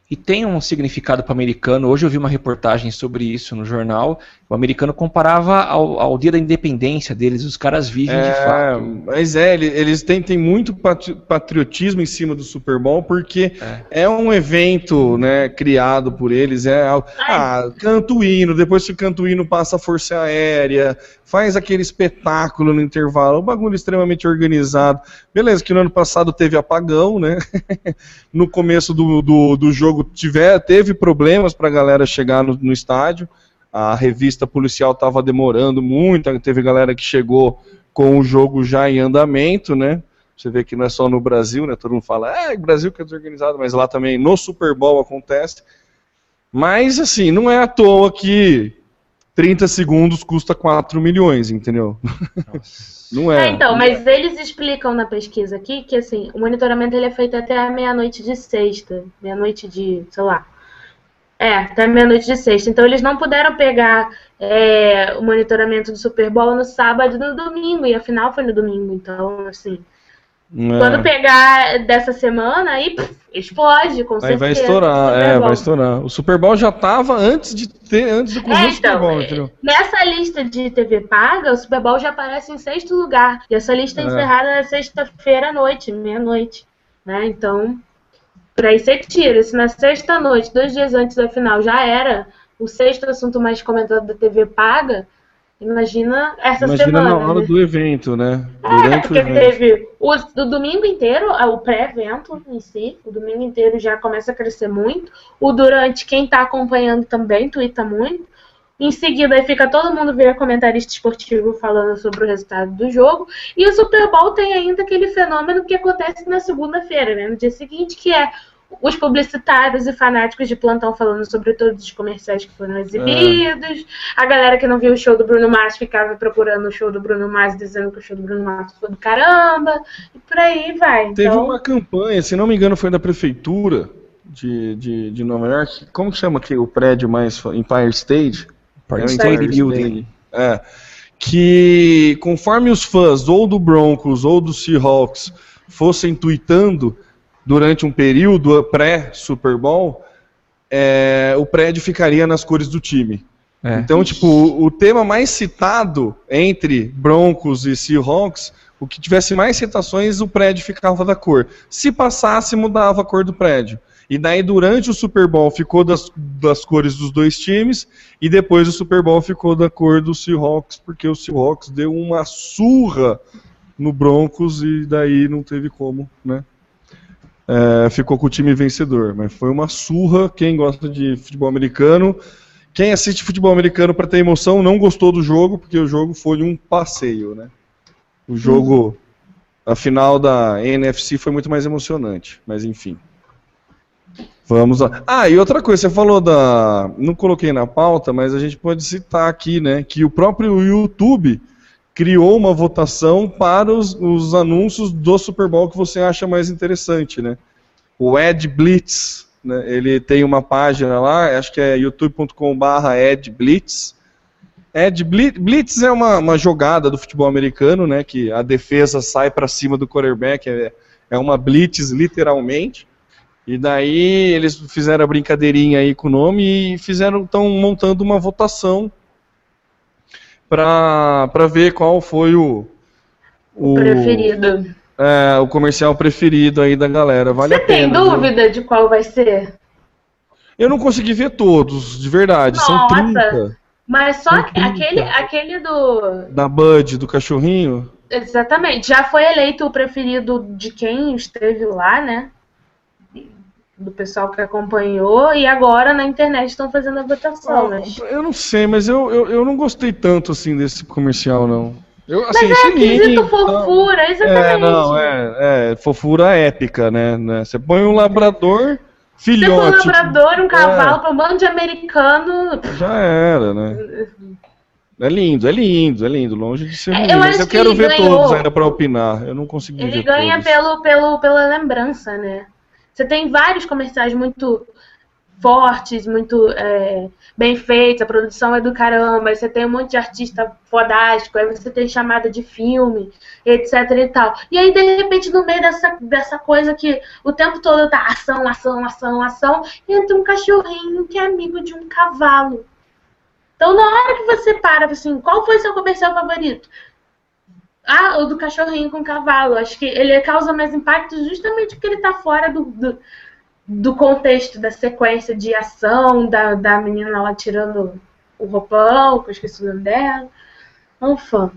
E tem um significado para o americano. Hoje eu vi uma reportagem sobre isso no jornal. O americano comparava ao, ao dia da independência deles. Os caras vivem de É, fato. mas é, ele- eles têm, têm muito patri- patriotismo em cima do Super Bowl, porque é, um evento né, criado por eles. É, ah, canta o hino, depois que canta o hino passa a Força Aérea, faz aquele espetáculo no intervalo, um bagulho extremamente organizado. Beleza, que no ano passado teve apagão, né? <laughs> no começo do, do, do jogo tiver, teve problemas para a galera chegar no, no estádio. A revista policial estava demorando muito, teve galera que chegou com o jogo já em andamento, né? Você vê que não é só no Brasil, né? Todo mundo fala, é, Brasil que é desorganizado, mas lá também no Super Bowl acontece. Mas, assim, não é à toa que 30 segundos custa 4 milhões, entendeu? Não é. É, então, mas eles explicam na pesquisa aqui que assim, o monitoramento ele é feito até a meia-noite de sexta, meia-noite de, sei lá. É, até meia-noite de sexta. Então eles não puderam pegar é, o monitoramento do Super Bowl no sábado e no domingo, e a final foi no domingo, então, assim. É. Quando pegar dessa semana, aí pff, explode, com Aí certeza. vai estourar, Super é, Bowl. vai estourar. O Super Bowl já tava antes de ter, antes do É, começo do Super então, Bowl, é, entendeu? nessa lista de TV paga, o Super Bowl já aparece em sexto lugar. E essa lista é, É. encerrada na sexta-feira à noite, meia-noite. Né? Então, por aí você tira. Se na sexta-noite, dois dias antes da final, já era o sexto assunto mais comentado da TV paga, imagina essa Imagina semana. na hora né? do evento, né? É, Durante o porque evento. teve o, o domingo inteiro, é, o pré-evento em si, o domingo inteiro já começa a crescer muito. O durante, quem tá acompanhando também twitta muito. Em seguida, aí fica todo mundo ver comentarista esportivo falando sobre o resultado do jogo. E o Super Bowl tem ainda aquele fenômeno que acontece na segunda-feira, né? No dia seguinte, que é os publicitários e fanáticos de plantão falando sobre todos os comerciais que foram exibidos. A galera que não viu o show do Bruno Mars ficava procurando o show do Bruno Mars, dizendo que o show do Bruno Mars foi do caramba. E por aí vai. Teve então, uma campanha, se não me engano, foi da prefeitura de, de, de Nova York. Como chama aqui o prédio mais Empire State? É o State Building. É. Que conforme os fãs ou do Broncos ou do Seahawks fossem tweetando durante um período pré-Super Bowl, é, o prédio ficaria nas cores do time. É. Então, tipo, o, o tema mais citado entre Broncos e Seahawks, o que tivesse mais citações, o prédio ficava da cor. Se passasse, mudava a cor do prédio. E daí, durante o Super Bowl, ficou das, das cores dos dois times, e depois o Super Bowl ficou da cor do Seahawks, porque o Seahawks deu uma surra no Broncos e daí não teve como, né? É, ficou com o time vencedor. Mas foi uma surra. Quem gosta de futebol americano quem assiste futebol americano para ter emoção não gostou do jogo, porque o jogo foi um passeio, né? O jogo, a final da NFC foi muito mais emocionante, mas enfim. Vamos lá. Ah, e outra coisa, você falou da. Não coloquei na pauta, mas a gente pode citar aqui, né? Que o próprio YouTube criou uma votação para os, os anúncios do Super Bowl que você acha mais interessante, né? O Ed Blitz, né? Ele tem uma página lá, acho que é youtube.com/barra Ed Blitz. Ed Blitz, é uma, uma jogada do futebol americano, né? Que a defesa sai para cima do quarterback, é, é uma blitz literalmente. E daí eles fizeram a brincadeirinha aí com o nome e fizeram estão montando uma votação para ver qual foi o o, preferido. é, o comercial preferido aí da galera. Vale Você a pena. tem viu? dúvida de qual vai ser? Eu não consegui ver todos, de verdade. São Nossa. 30 Mas só São aque- 30. aquele, aquele do. da Bud, do cachorrinho. Exatamente. Já foi eleito o preferido de quem esteve lá, né? Do pessoal que acompanhou. E agora na internet estão fazendo a votação. Mas... Eu não sei, mas eu, eu, eu não gostei tanto assim desse comercial, não. Eu, Mas assim, é esse quesito lindo, fofura, exatamente. É, não, é, é fofura épica, né? né? Você põe um labrador Você põe um filhote. labrador, um É. cavalo pra um bando de americano. Já era, né? É lindo, é lindo, é lindo, longe de ser É, ruim. eu mas que quero ele ver ganhou- todos ainda pra opinar. Eu não consegui Ele ver ganha todos. pelo, pelo, pela lembrança, né? Você tem vários comerciais muito fortes, muito é, bem feitos, a produção é do caramba, aí você tem um monte de artista fodástico, aí você tem chamada de filme, etc e tal. E aí, de repente, no meio dessa, dessa coisa que o tempo todo tá ação, ação, ação, ação, entra um cachorrinho que é amigo de um cavalo. Então, na hora que você para, assim, qual foi seu comercial favorito? Ah, o do cachorrinho com cavalo. Acho que ele causa mais impacto justamente porque ele tá fora do, do, do contexto da sequência de ação, da, da menina lá tirando o roupão, que eu esqueci o nome dela. Ufa,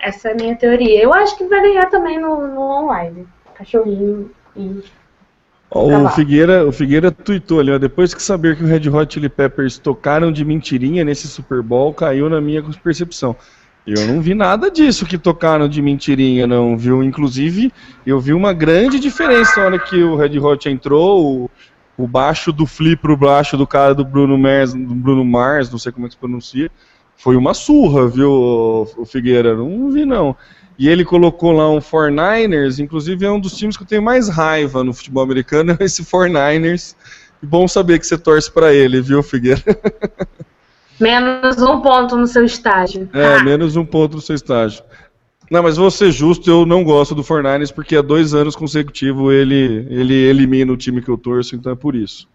essa é a minha teoria. Eu acho que vai ganhar também no, no online. Cachorrinho e. O. Figueira, o Figueira tweetou ali, ó, depois que saber que o Red Hot Chili Peppers tocaram de mentirinha nesse Super Bowl, caiu na minha percepção. Eu não vi nada disso que tocaram de mentirinha, não, viu? Inclusive, eu vi uma grande diferença na hora que o Red Hot entrou, o, o baixo do Flea pro baixo do cara do Bruno Mars, do Bruno Mars, não sei como é que se pronuncia, foi uma surra, viu, o Figueira? Não vi, não. E ele colocou lá um 49ers, inclusive é um dos times que eu tenho mais raiva no futebol americano, é esse 49ers. Bom saber que você torce para ele, viu, Figueira? <laughs> Menos um ponto no seu estágio. É, menos um ponto no seu estágio. Não, mas vou ser justo, eu não gosto do 49ers porque há dois anos consecutivos ele, ele elimina o time que eu torço, então é por isso.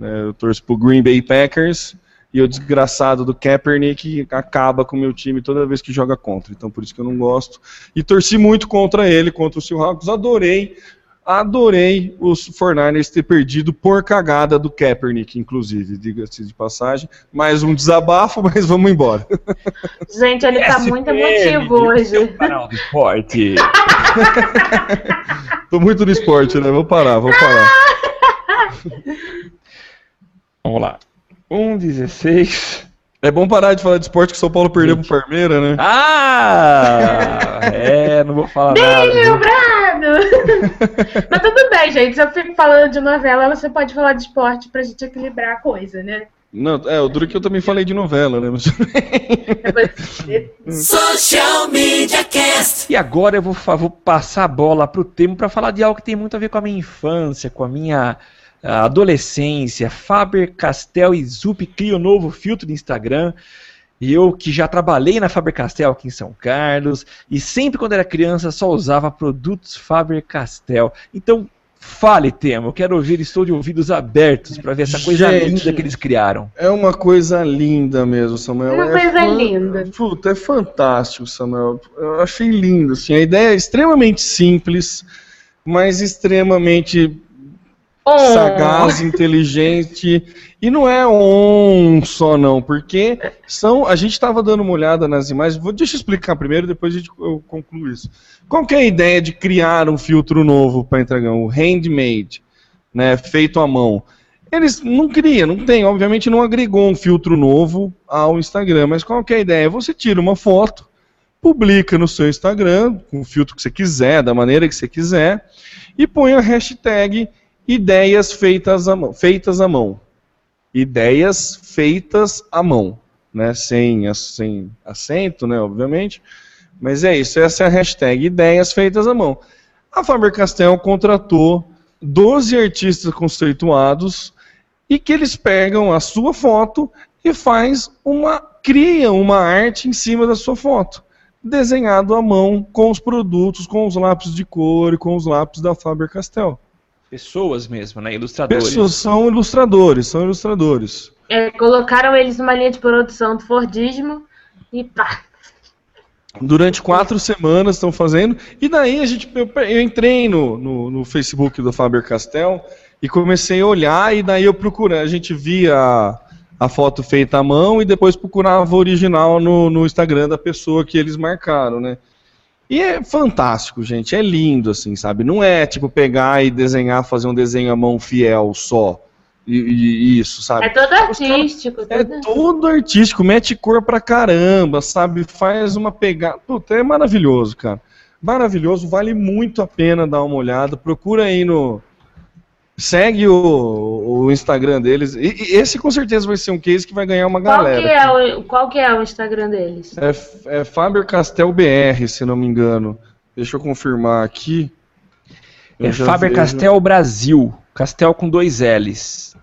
É, eu torço pro Green Bay Packers e o desgraçado do Kaepernick acaba com o meu time toda vez que joga contra. Então por isso que eu não gosto. E torci muito contra ele, contra o Seahawks. Adorei, adorei os 49ers ter perdido por cagada do Kaepernick, inclusive, diga-se de passagem. Mais um desabafo, <laughs> mas vamos embora. Gente, ele tá muito emotivo hoje. Canal do esporte. <laughs> Tô muito no esporte, né? Vamos parar, vamos parar. <laughs> Vamos lá. 1,16. É bom parar de falar de esporte que o São Paulo perdeu pro Parmeira, né? Ah! É, não vou falar nada. Bem viu? <laughs> Mas tudo bem, gente. Se eu fico falando de novela, você pode falar de esporte pra gente equilibrar a coisa, né? Não, é, o duro que eu também falei de novela, né? Mas... <laughs> Social Media Cast. E agora eu vou, vou passar a bola pro Temo para falar de algo que tem muito a ver com a minha infância, com a minha ah, adolescência. Faber-Castell e Zup criam um novo filtro de Instagram. E eu que já trabalhei na Faber-Castell aqui em São Carlos e sempre quando era criança só usava produtos Faber-Castell. Então fale, Temo, eu quero ouvir, estou de ouvidos abertos para ver essa coisa Gente. linda que eles criaram. É uma coisa linda mesmo, Samuel. Uma é coisa fan- linda. Puta, é fantástico, Samuel. Eu achei lindo, assim. A ideia é extremamente simples, mas extremamente Um. sagaz, inteligente. E não é um só, não, porque são. A gente estava dando uma olhada nas imagens. Vou, deixa eu explicar primeiro, depois a gente, eu concluo isso. Qual que é a ideia de criar um filtro novo para entregar? O handmade, né? Feito à mão. Eles não criam, não tem, obviamente não agregou um filtro novo ao Instagram, mas qual que é a ideia? Você tira uma foto, publica no seu Instagram, com o filtro que você quiser, da maneira que você quiser, e põe a hashtag ideias feitas à mão. Feitas à mão. Ideias feitas à mão. Né? Sem, sem acento, né, obviamente. Mas é isso, essa é a hashtag ideias feitas à mão. A Faber-Castell contratou 12 artistas conceituados e que eles pegam a sua foto e faz uma criam uma arte em cima da sua foto, desenhado à mão com os produtos, com os lápis de cor e com os lápis da Faber-Castell. Pessoas mesmo, né? Ilustradores. Pessoas são ilustradores, são ilustradores. É, colocaram eles numa linha de produção do Fordismo e pá. Durante quatro semanas estão fazendo. E daí a gente, eu, eu entrei no, no, no Facebook do Faber Castell e comecei a olhar, e daí eu procurei. A gente via a, a foto feita à mão e depois procurava o original no, no Instagram da pessoa que eles marcaram, né? E é fantástico, gente. É lindo, assim, sabe? Não é tipo pegar e desenhar, fazer um desenho à mão fiel só. E, e- isso, sabe? É todo artístico. É todo- todo artístico, mete cor pra caramba, sabe? Faz uma pegada. Puta, é maravilhoso, cara. Maravilhoso, vale muito a pena dar uma olhada. Procura aí no. Segue o, o Instagram deles. E, e esse com certeza vai ser um case que vai ganhar uma Qual galera. que, é o, qual que é o Instagram deles? É, é Faber Castell BR, se não me engano. Deixa eu confirmar aqui. Eu É Faber vejo- Castell Brasil. Castel com dois L's.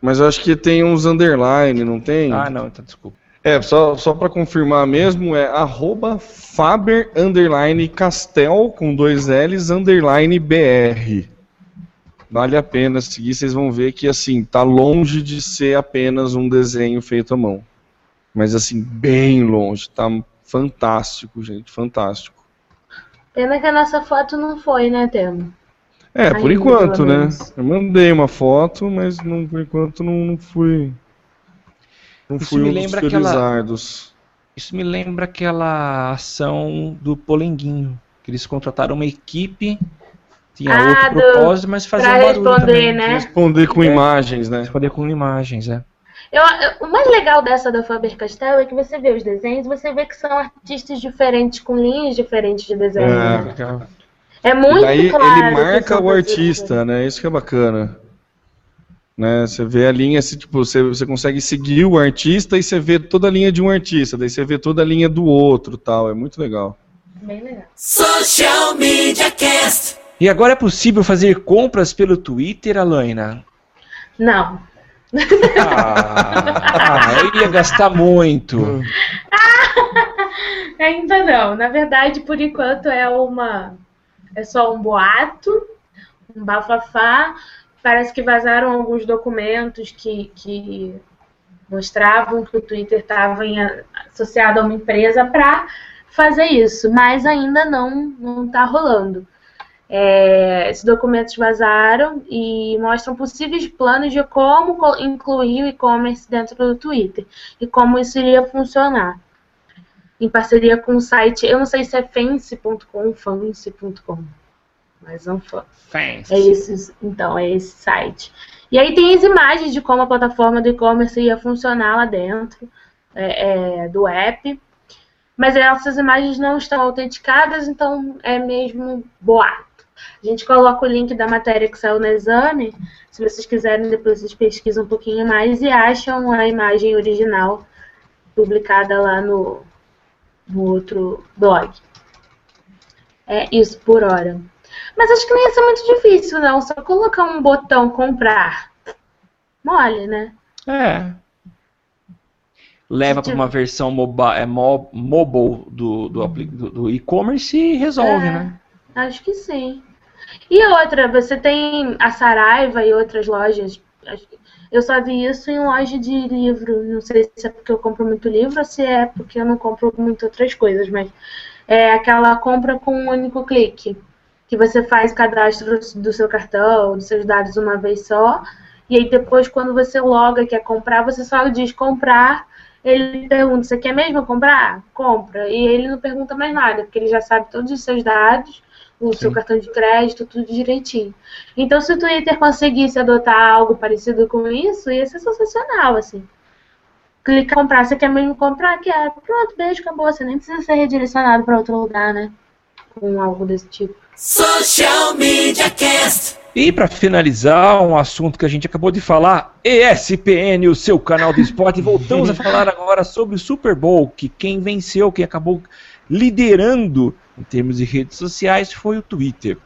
Mas eu acho que tem uns underline, não tem? Ah, não, então desculpa. É, só, só para confirmar mesmo, é arroba Faber underline Castel com dois L's underline BR. Vale a pena seguir, vocês vão ver que assim, tá longe de ser apenas um desenho feito à mão. Mas assim, bem longe, tá fantástico, gente, fantástico. Pena que a nossa foto não foi, né, Temo? É, por enquanto, né? Eu mandei uma foto, mas não, por enquanto não, não fui. Não Isso fui me um dos lembra aquela- felizardos. Isso me lembra aquela ação do Polenguinho, que eles contrataram uma equipe, tinha Ah, outro do- propósito, mas fazia Pra barulho responder, também. né? Responder com É. imagens, né? Responder com imagens, é. Eu- eu- o mais legal dessa da Faber Castell é que você vê os desenhos, você vê que são artistas diferentes, com linhas diferentes de desenho. É. né? É muito Daí claro. ele marca o artista, né? Isso que é bacana. Né? Você vê a linha, assim, tipo, você, você consegue seguir o artista e você vê toda a linha de um artista, daí você vê toda a linha do outro tal. É muito legal. Bem legal. Social Media Cast. E agora é possível fazer compras pelo Twitter, Alaina? Não. Ah, ah, <laughs> eu ia gastar muito. Ainda não. Na verdade, por enquanto é uma. É só um boato, um bafafá. Parece que vazaram alguns documentos que, que mostravam que o Twitter estava associado a uma empresa para fazer isso, mas ainda não não está rolando. É, esses documentos vazaram e mostram possíveis planos de como co- incluir o e-commerce dentro do Twitter e como isso iria funcionar. Em parceria com o site, eu não sei se é fence.com, fance.com, mas não foi. Fans. É esse, então, é esse site. E aí tem as imagens de como a plataforma do e-commerce ia funcionar lá dentro é, é, do app. Mas essas imagens não estão autenticadas, então é mesmo boato. A gente coloca o link da matéria que saiu no exame. Se vocês quiserem, depois vocês pesquisam um pouquinho mais e acham a imagem original publicada lá no, no outro blog. É isso por hora. Mas acho que não ia ser muito difícil, não. Só colocar um botão comprar. Mole, né? É. Leva para uma versão moba, é, mo- mobile do, do, do- do e-commerce e resolve, É. né? Acho que sim. E outra, você tem a Saraiva e outras lojas. Eu só vi isso em loja de livro. Não sei se é porque eu compro muito livro ou se é porque eu não compro muito outras coisas, mas é aquela compra com um único clique. Que você faz cadastro do seu cartão, dos seus dados uma vez só. E aí depois, quando você loga quer comprar, você só diz comprar. Ele pergunta, você quer mesmo comprar? Compra. E ele não pergunta mais nada, porque ele já sabe todos os seus dados, o seu cartão de crédito, tudo direitinho. Então, se o Twitter conseguisse adotar algo parecido com isso, ia ser sensacional, assim. Clica em comprar, você quer mesmo comprar? Quer. Pronto, beijo, acabou. Você nem precisa ser redirecionado para outro lugar, né? Com algo desse tipo. Social Media Cast. E para finalizar, um assunto que a gente acabou de falar, ESPN, o seu canal de esporte. Voltamos a falar agora sobre o Super Bowl, que quem venceu, quem acabou liderando em termos de redes sociais foi o Twitter.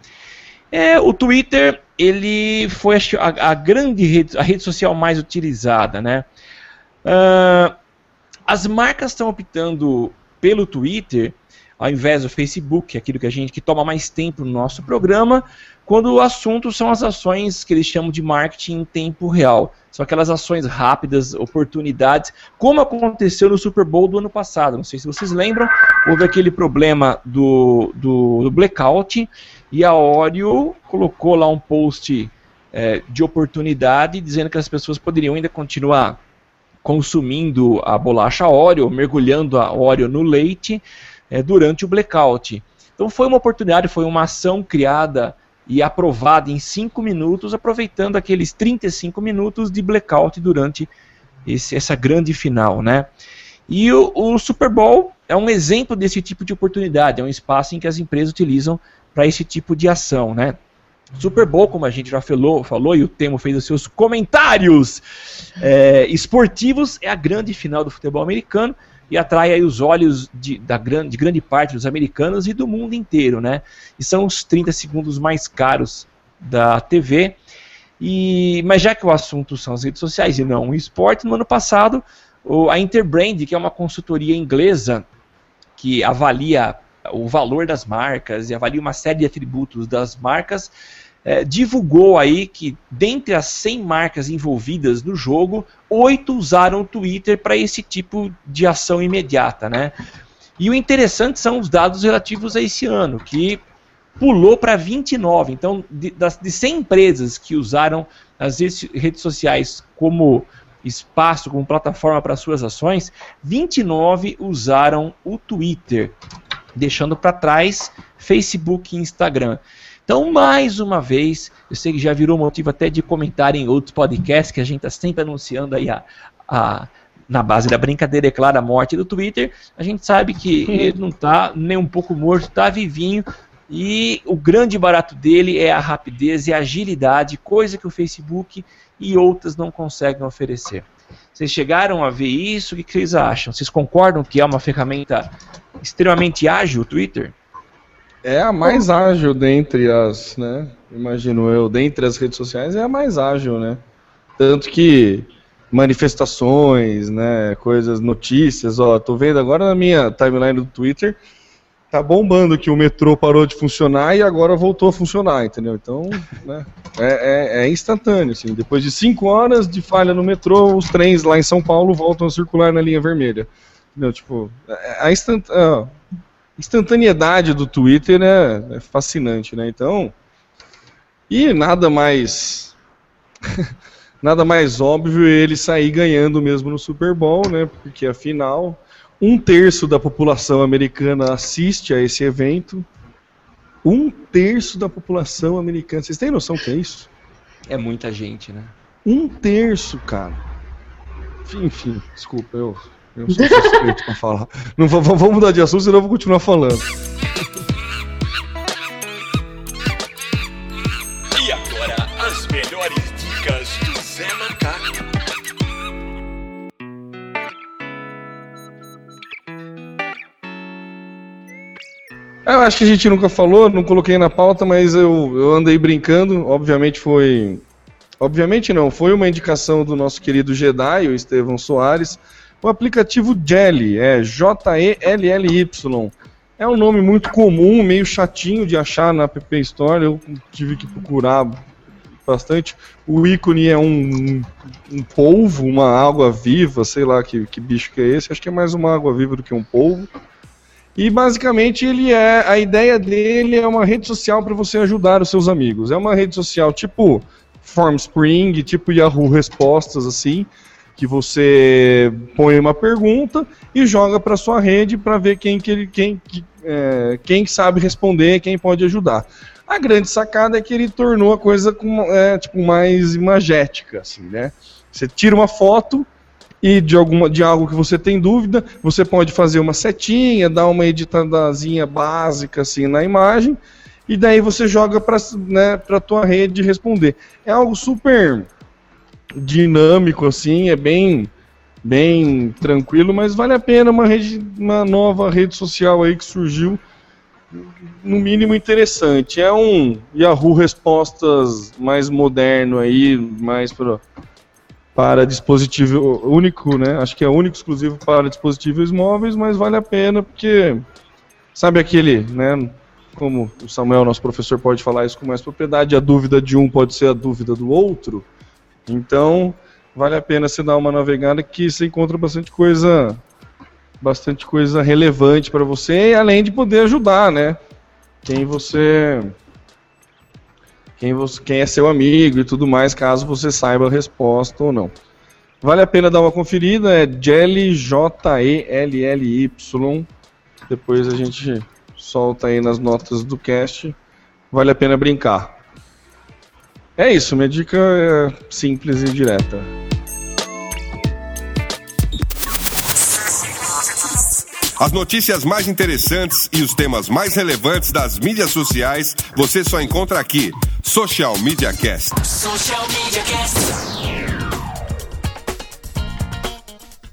É, o Twitter, ele foi a, a grande rede, a rede social mais utilizada, né? Ah, as marcas estão optando pelo Twitter ao invés do Facebook, aquilo que a gente que toma mais tempo no nosso programa, quando o assunto são as ações que eles chamam de marketing em tempo real. São aquelas ações rápidas, oportunidades, como aconteceu no Super Bowl do ano passado. Não sei se vocês lembram, houve aquele problema do, do, do blackout e a Oreo colocou lá um post é, de oportunidade dizendo que as pessoas poderiam ainda continuar consumindo a bolacha Oreo, mergulhando a Oreo no leite é, durante o blackout. Então foi uma oportunidade, foi uma ação criada e aprovada em 5 minutos, aproveitando aqueles 35 minutos de blackout durante esse, essa grande final, né? E o, o, Super Bowl é um exemplo desse tipo de oportunidade, é um espaço em que as empresas utilizam para esse tipo de ação, né? Super Bowl, como a gente já falou, falou e o Temo fez os seus comentários é, esportivos, é a grande final do futebol americano e atrai aí os olhos de, da grande, de grande parte dos americanos e do mundo inteiro, né? E são os 30 segundos mais caros da TV. E, mas já que o assunto são as redes sociais e não o esporte, no ano passado a Interbrand, que é uma consultoria inglesa que avalia o valor das marcas e avalia uma série de atributos das marcas, é, divulgou aí que dentre as 100 marcas envolvidas no jogo, oito usaram o Twitter para esse tipo de ação imediata, né? E o interessante são os dados relativos a esse ano, que pulou para 29. Então, de, das, de 100 empresas que usaram as redes sociais como espaço, como plataforma para suas ações, 29 usaram o Twitter, deixando para trás Facebook e Instagram. Então, mais uma vez, eu sei que já virou motivo até de comentar em outros podcasts, que a gente está sempre anunciando aí a, a, na base da brincadeira, é claro, a morte do Twitter. A gente sabe que <laughs> ele não está nem um pouco morto, está vivinho, E o grande barato dele é a rapidez e a agilidade, coisa que o Facebook e outras não conseguem oferecer. Vocês chegaram a ver isso? O que vocês acham? Vocês concordam que é uma ferramenta extremamente ágil, o Twitter? É a mais ágil dentre as, né? Imagino eu, dentre as redes sociais é a mais ágil, né? Tanto que manifestações, né, coisas, notícias, ó, tô vendo agora na minha timeline do Twitter, tá bombando que o metrô parou de funcionar e agora voltou a funcionar, entendeu? Então, <laughs> né, é, é, é instantâneo, assim, depois de cinco horas de falha no metrô, os trens lá em São Paulo voltam a circular na linha vermelha, entendeu? Tipo, a instant, a instantaneidade do Twitter né, é fascinante, né? Então, e nada mais <laughs> nada mais óbvio ele sair ganhando mesmo no Super Bowl, né? Porque afinal, um terço da população americana assiste a esse evento. Um terço da população americana. Vocês têm noção que é isso? É muita gente, né? Um terço, cara. Enfim, desculpa, eu, eu sou suspeito pra falar. Não, vamos mudar de assunto, senão eu vou continuar falando. E agora, as melhores dicas do Zé Macaco. Eu acho que a gente nunca falou, não coloquei na pauta, mas eu, eu andei brincando. Obviamente foi. Obviamente não, foi uma indicação do nosso querido Jedi, o Estevão Soares. O aplicativo Jelly, é J-E-L-L-Y. É um nome muito comum, meio chatinho de achar na App Store. Eu tive que procurar bastante. O ícone é um, um polvo, uma água viva, sei lá que, que bicho que é esse. Acho que é mais uma água viva do que um polvo. E basicamente ele é a ideia dele é uma rede social para você ajudar os seus amigos. É uma rede social tipo Formspring, tipo Yahoo Respostas assim, que você põe uma pergunta e joga para sua rede para ver quem que quem é, quem sabe responder, quem pode ajudar. A grande sacada é que ele tornou a coisa com, é, tipo mais imagética, assim, né? Você tira uma foto e de, alguma, de algo que você tem dúvida, você pode fazer uma setinha, dar uma editadazinha básica assim na imagem, e daí você joga para né, a tua rede responder. É algo super dinâmico, assim, é bem bem tranquilo, mas vale a pena uma, rede, uma nova rede social aí que surgiu, no mínimo interessante. É um Yahoo Respostas mais moderno aí, mais para para dispositivo único, né? Acho que é único exclusivo para dispositivos móveis, mas vale a pena porque sabe aquele, né? Como o Samuel, nosso professor, pode falar isso com mais propriedade, a dúvida de um pode ser a dúvida do outro. Então, vale a pena você dar uma navegada que você encontra bastante coisa bastante coisa relevante para você, além de poder ajudar, né? Quem você quem, você, quem é seu amigo e tudo mais, caso você saiba a resposta ou não. Vale a pena dar uma conferida, é Jelly, J-E-L-L-Y. Depois a gente solta aí nas notas do cast. Vale a pena brincar. É isso, minha dica é simples e direta. As notícias mais interessantes e os temas mais relevantes das mídias sociais você só encontra aqui. Social Media Cast. Social Media Cast.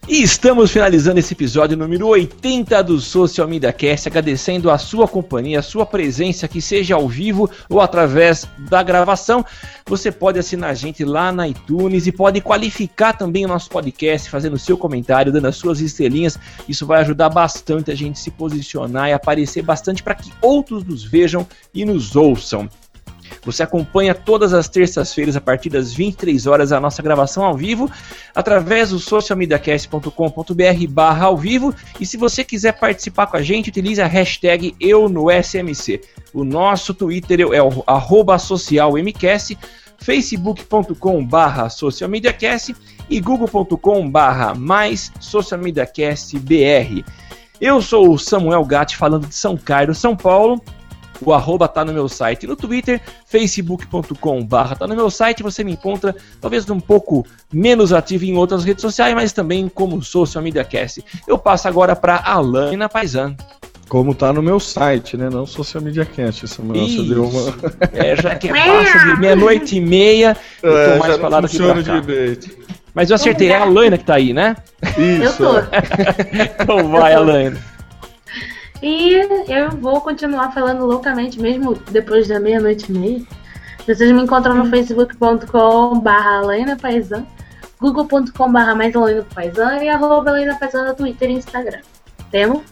E estamos finalizando esse episódio número 80 do Social Media Cast, agradecendo a sua companhia, a sua presença, que seja ao vivo ou através da gravação. Você pode assinar a gente lá na iTunes e pode qualificar também o nosso podcast, fazendo seu comentário, dando as suas estrelinhas. Isso vai ajudar bastante a gente se posicionar e aparecer bastante para que outros nos vejam e nos ouçam. Você acompanha todas as terças-feiras a partir das 23 horas a nossa gravação ao vivo através do socialmediacast.com.br barra ao vivo e se você quiser participar com a gente, utilize a hashtag eu no SMC. O nosso Twitter é o socialmcast, facebook.com barra socialmediacast e google.com barra mais socialmediacastbr. Eu sou o Samuel Gatti falando de São Carlos, São Paulo o arroba tá no meu site. No Twitter, facebook.com barra tá no meu site. Você me encontra talvez um pouco menos ativo em outras redes sociais, mas também como Social Media Cast. Eu passo agora para Alana Paisan. Como tá no meu site, né? Não Social Media Cast. Essa mudança Isso. deu uma. <laughs> É, já que é <laughs> passa de meia-noite e meia, eu tô É, mais já pra não lá do que pra funciona cá. direito. Mas eu acertei, é a Laina que tá aí, né? Eu Isso. tô. é. <laughs> Então vai, Alaina. E eu vou continuar falando loucamente, mesmo depois da meia-noite e meia. Vocês me encontram no facebook.com barra Helena Paisan, google.com barra mais Helena Paisan e arroba Helena Paisan no Twitter e Instagram. Temo?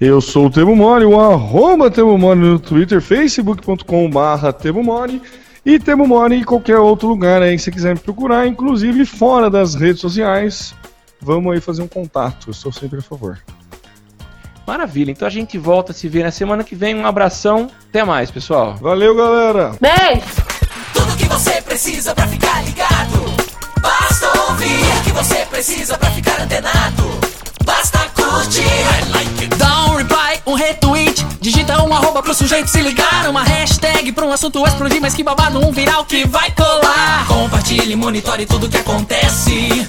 Eu sou o Temo Mori, o arroba Temo Mori no Twitter, facebook.com barra Temo Mori e Temo Mori em qualquer outro lugar aí que você quiser me procurar, inclusive fora das redes sociais. Vamos aí fazer um contato, eu estou sempre a favor. Maravilha, então a gente volta a se ver na semana que vem. Um abração, até mais, pessoal. Valeu, galera! Beijo! Tudo que você precisa pra ficar ligado. Basta ouvir o que você precisa pra ficar antenado. Basta curtir. I like it. Dá um reply, um retweet, digita um arroba pro sujeito se ligar, uma hashtag pra um assunto explodir, mas que babado, um viral que vai colar. Compartilhe, monitore tudo que acontece.